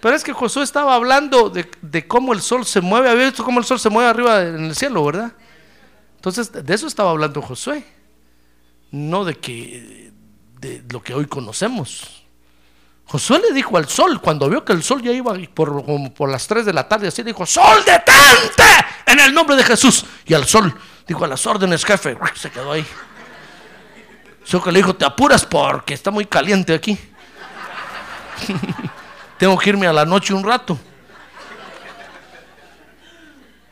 Pero es que Josué estaba hablando de, de, cómo el sol se mueve. Había visto cómo el sol se mueve arriba en el cielo, ¿verdad? Entonces, de eso estaba hablando Josué. No de que de lo que hoy conocemos. Josué le dijo al sol, cuando vio que el sol ya iba por, por las 3 de la tarde, así dijo, sol detente en el nombre de Jesús. Y al sol dijo a las órdenes, jefe, se quedó ahí. Yo que le dijo, te apuras porque está muy caliente aquí. Tengo que irme a la noche un rato.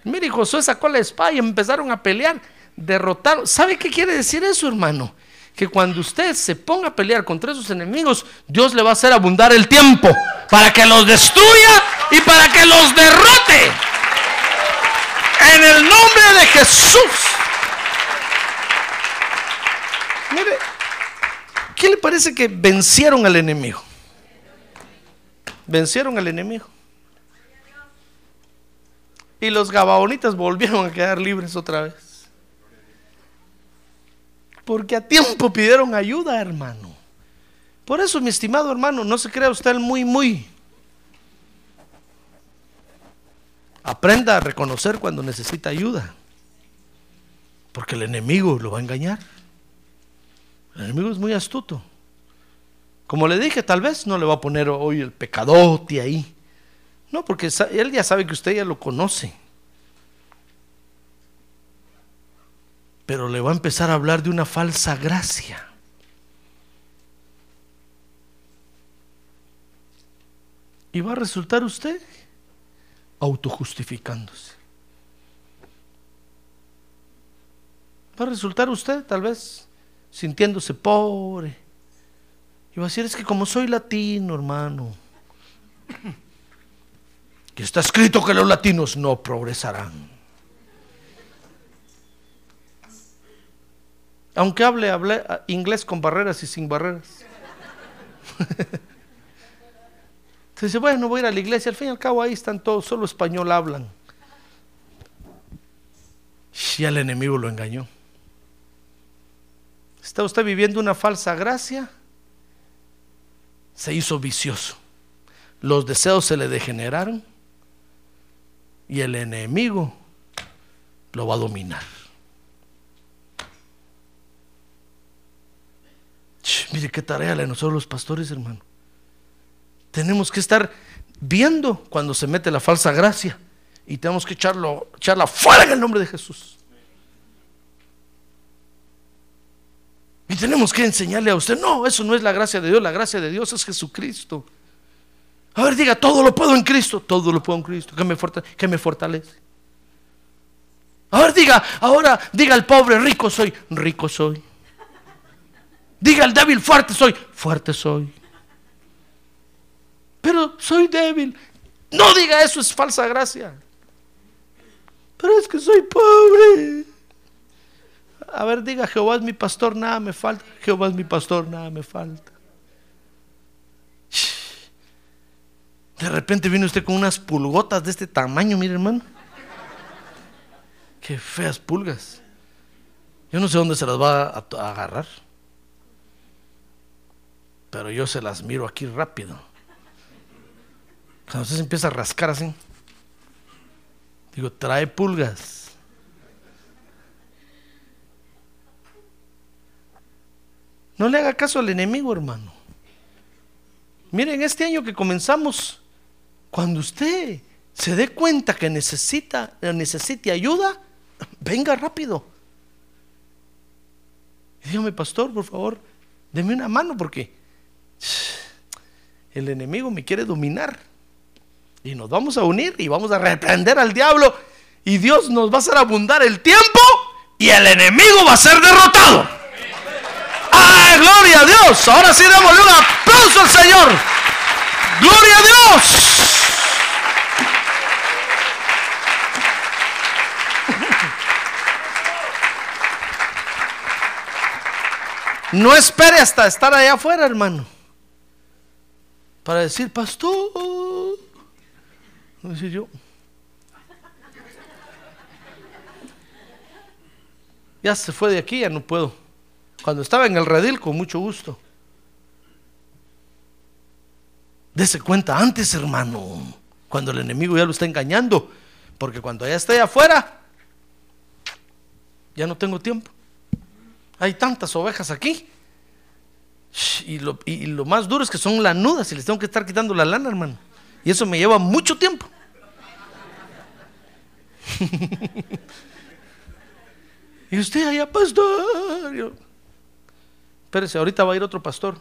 Mire, Josué sacó la espada y empezaron a pelear, derrotaron. ¿Sabe qué quiere decir eso, hermano? Que cuando usted se ponga a pelear contra esos enemigos, Dios le va a hacer abundar el tiempo para que los destruya y para que los derrote. En el nombre de Jesús. Mire, ¿qué le parece que vencieron al enemigo? Vencieron al enemigo. Y los gabaonitas volvieron a quedar libres otra vez. Porque a tiempo pidieron ayuda, hermano. Por eso, mi estimado hermano, no se crea usted muy, muy. Aprenda a reconocer cuando necesita ayuda. Porque el enemigo lo va a engañar. El enemigo es muy astuto. Como le dije, tal vez no le va a poner hoy el pecadote ahí. No, porque él ya sabe que usted ya lo conoce. Pero le va a empezar a hablar de una falsa gracia. Y va a resultar usted autojustificándose. Va a resultar usted tal vez sintiéndose pobre. Y va a decir, es que como soy latino, hermano que está escrito que los latinos no progresarán. Aunque hable, hable inglés con barreras y sin barreras. Entonces dice, bueno, voy a ir a la iglesia. Al fin y al cabo ahí están todos, solo español hablan. Y el enemigo lo engañó. ¿Está usted viviendo una falsa gracia? Se hizo vicioso. Los deseos se le degeneraron. Y el enemigo lo va a dominar. Mire qué tarea le nosotros los pastores, hermano. Tenemos que estar viendo cuando se mete la falsa gracia y tenemos que echarlo, echarla fuera en el nombre de Jesús. Y tenemos que enseñarle a usted, no, eso no es la gracia de Dios, la gracia de Dios es Jesucristo. A ver, diga, todo lo puedo en Cristo, todo lo puedo en Cristo, que me, fortalece, que me fortalece. A ver, diga, ahora diga al pobre, rico soy, rico soy. Diga al débil, fuerte soy, fuerte soy. Pero soy débil. No diga eso, es falsa gracia. Pero es que soy pobre. A ver, diga, Jehová es mi pastor, nada me falta. Jehová es mi pastor, nada me falta. De repente viene usted con unas pulgotas de este tamaño, mire hermano. Qué feas pulgas. Yo no sé dónde se las va a, agarrar. Pero yo se las miro aquí rápido. Cuando usted se empieza a rascar así. Digo, trae pulgas. No le haga caso al enemigo, hermano. Miren, este año que comenzamos, cuando usted se dé cuenta que necesita, necesite ayuda, venga rápido. Dígame, pastor, por favor, deme una mano porque el enemigo me quiere dominar. Y nos vamos a unir y vamos a reprender al diablo. Y Dios nos va a hacer abundar el tiempo y el enemigo va a ser derrotado. ¡Ay, gloria a Dios! Ahora sí démosle un aplauso al Señor. ¡Gloria a Dios! No espere hasta estar allá afuera, hermano. Para decir, pastor. No decir yo. Ya se fue de aquí, ya no puedo. Cuando estaba en el redil, con mucho gusto. Dese cuenta antes, hermano, cuando el enemigo ya lo está engañando. Porque cuando ya esté afuera, ya no tengo tiempo. Hay tantas ovejas aquí. Y lo, y lo más duro es que son lanudas y les tengo que estar quitando la lana, hermano. Y eso me lleva mucho tiempo. y usted allá, pastor. Yo, espérese, ahorita va a ir otro pastor.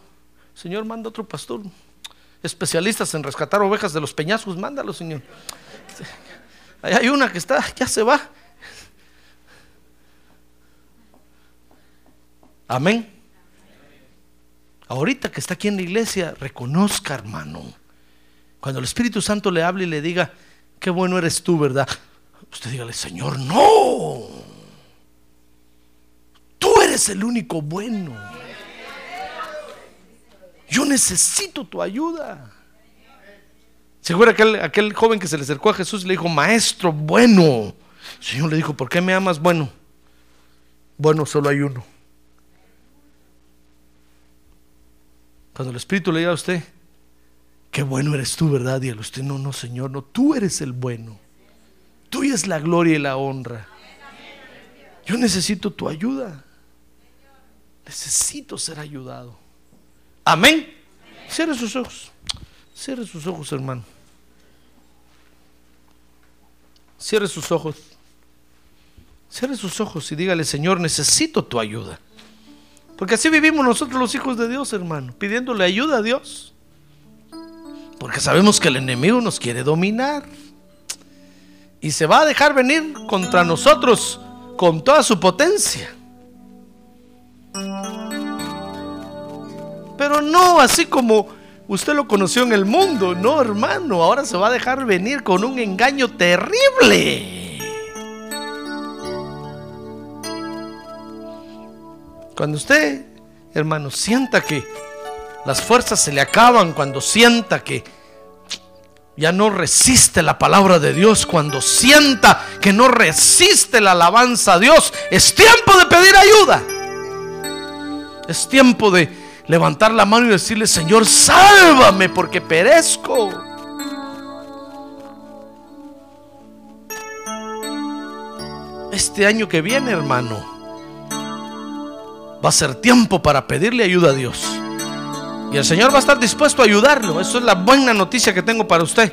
Señor, manda otro pastor. Especialistas en rescatar ovejas de los peñascos, mándalo, Señor. Ahí hay una que está, ya se va. Amén. Ahorita que está aquí en la iglesia, reconozca, hermano. Cuando el Espíritu Santo le hable y le diga, qué bueno eres tú, ¿verdad? Usted dígale, Señor, no. Tú eres el único bueno. Yo necesito tu ayuda. Seguro aquel, aquel joven que se le acercó a Jesús y le dijo, maestro, bueno. El Señor le dijo, ¿por qué me amas bueno? Bueno, solo hay uno. Cuando el Espíritu le diga a usted, qué bueno eres tú, ¿verdad? Y a usted, no, no, Señor, no, tú eres el bueno. Tuya es la gloria y la honra. Yo necesito tu ayuda. Necesito ser ayudado. Amén. Cierre sus ojos. Cierre sus ojos, hermano. Cierre sus ojos. Cierre sus ojos y dígale, Señor, necesito tu ayuda. Porque así vivimos nosotros los hijos de Dios, hermano, pidiéndole ayuda a Dios. Porque sabemos que el enemigo nos quiere dominar. Y se va a dejar venir contra nosotros con toda su potencia. Pero no así como usted lo conoció en el mundo, no hermano, ahora se va a dejar venir con un engaño terrible. Cuando usted, hermano, sienta que las fuerzas se le acaban, cuando sienta que ya no resiste la palabra de Dios, cuando sienta que no resiste la alabanza a Dios, es tiempo de pedir ayuda. Es tiempo de levantar la mano y decirle, Señor, sálvame porque perezco. Este año que viene, hermano, va a ser tiempo para pedirle ayuda a Dios. Y el Señor va a estar dispuesto a ayudarlo. Eso es la buena noticia que tengo para usted.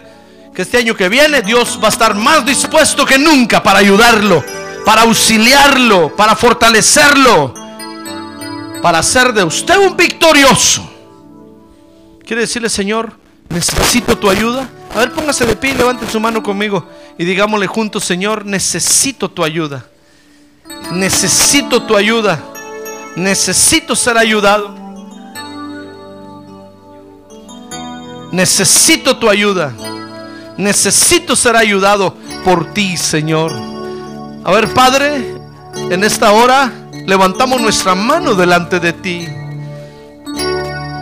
Que este año que viene Dios va a estar más dispuesto que nunca para ayudarlo, para auxiliarlo, para fortalecerlo, para hacer de usted un victorioso. Quiere decirle, Señor, necesito tu ayuda. A ver, póngase de pie y levante su mano conmigo y digámosle juntos, Señor, necesito tu ayuda. Necesito tu ayuda. Necesito ser ayudado. Necesito tu ayuda. Necesito ser ayudado por ti, Señor. A ver, Padre, en esta hora levantamos nuestra mano delante de ti.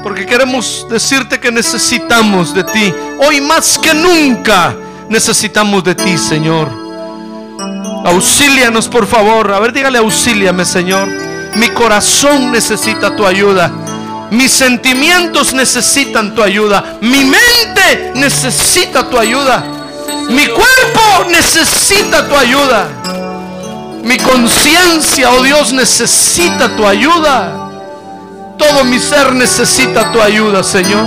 Porque queremos decirte que necesitamos de ti. Hoy más que nunca necesitamos de ti, Señor. Auxílianos, por favor. A ver, dígale, auxíliame, Señor. Mi corazón necesita tu ayuda. Mis sentimientos necesitan tu ayuda. Mi mente necesita tu ayuda. Mi cuerpo necesita tu ayuda. Mi conciencia, oh Dios, necesita tu ayuda. Todo mi ser necesita tu ayuda, Señor.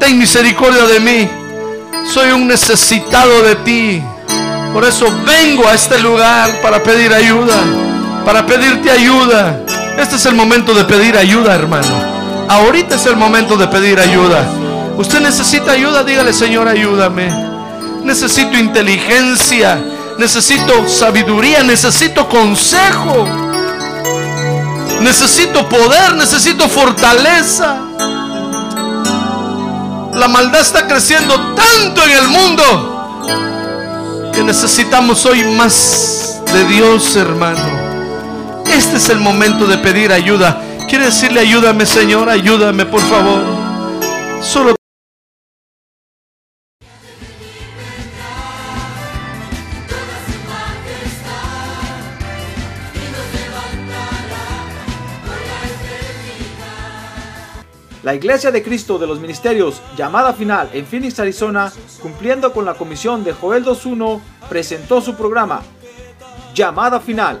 Ten misericordia de mí. Soy un necesitado de ti. Por eso vengo a este lugar para pedir ayuda. Para pedirte ayuda. Este es el momento de pedir ayuda, hermano. Ahorita es el momento de pedir ayuda. Usted necesita ayuda, dígale, Señor, ayúdame. Necesito inteligencia, necesito sabiduría, necesito consejo. Necesito poder, necesito fortaleza. La maldad está creciendo tanto en el mundo que necesitamos hoy más de Dios, hermano. Este es el momento de pedir ayuda. Quiere decirle, ayúdame Señor, ayúdame por favor. Solo La Iglesia de Cristo de los Ministerios, llamada final en Phoenix, Arizona, cumpliendo con la comisión de Joel 2.1, presentó su programa, Llamada Final.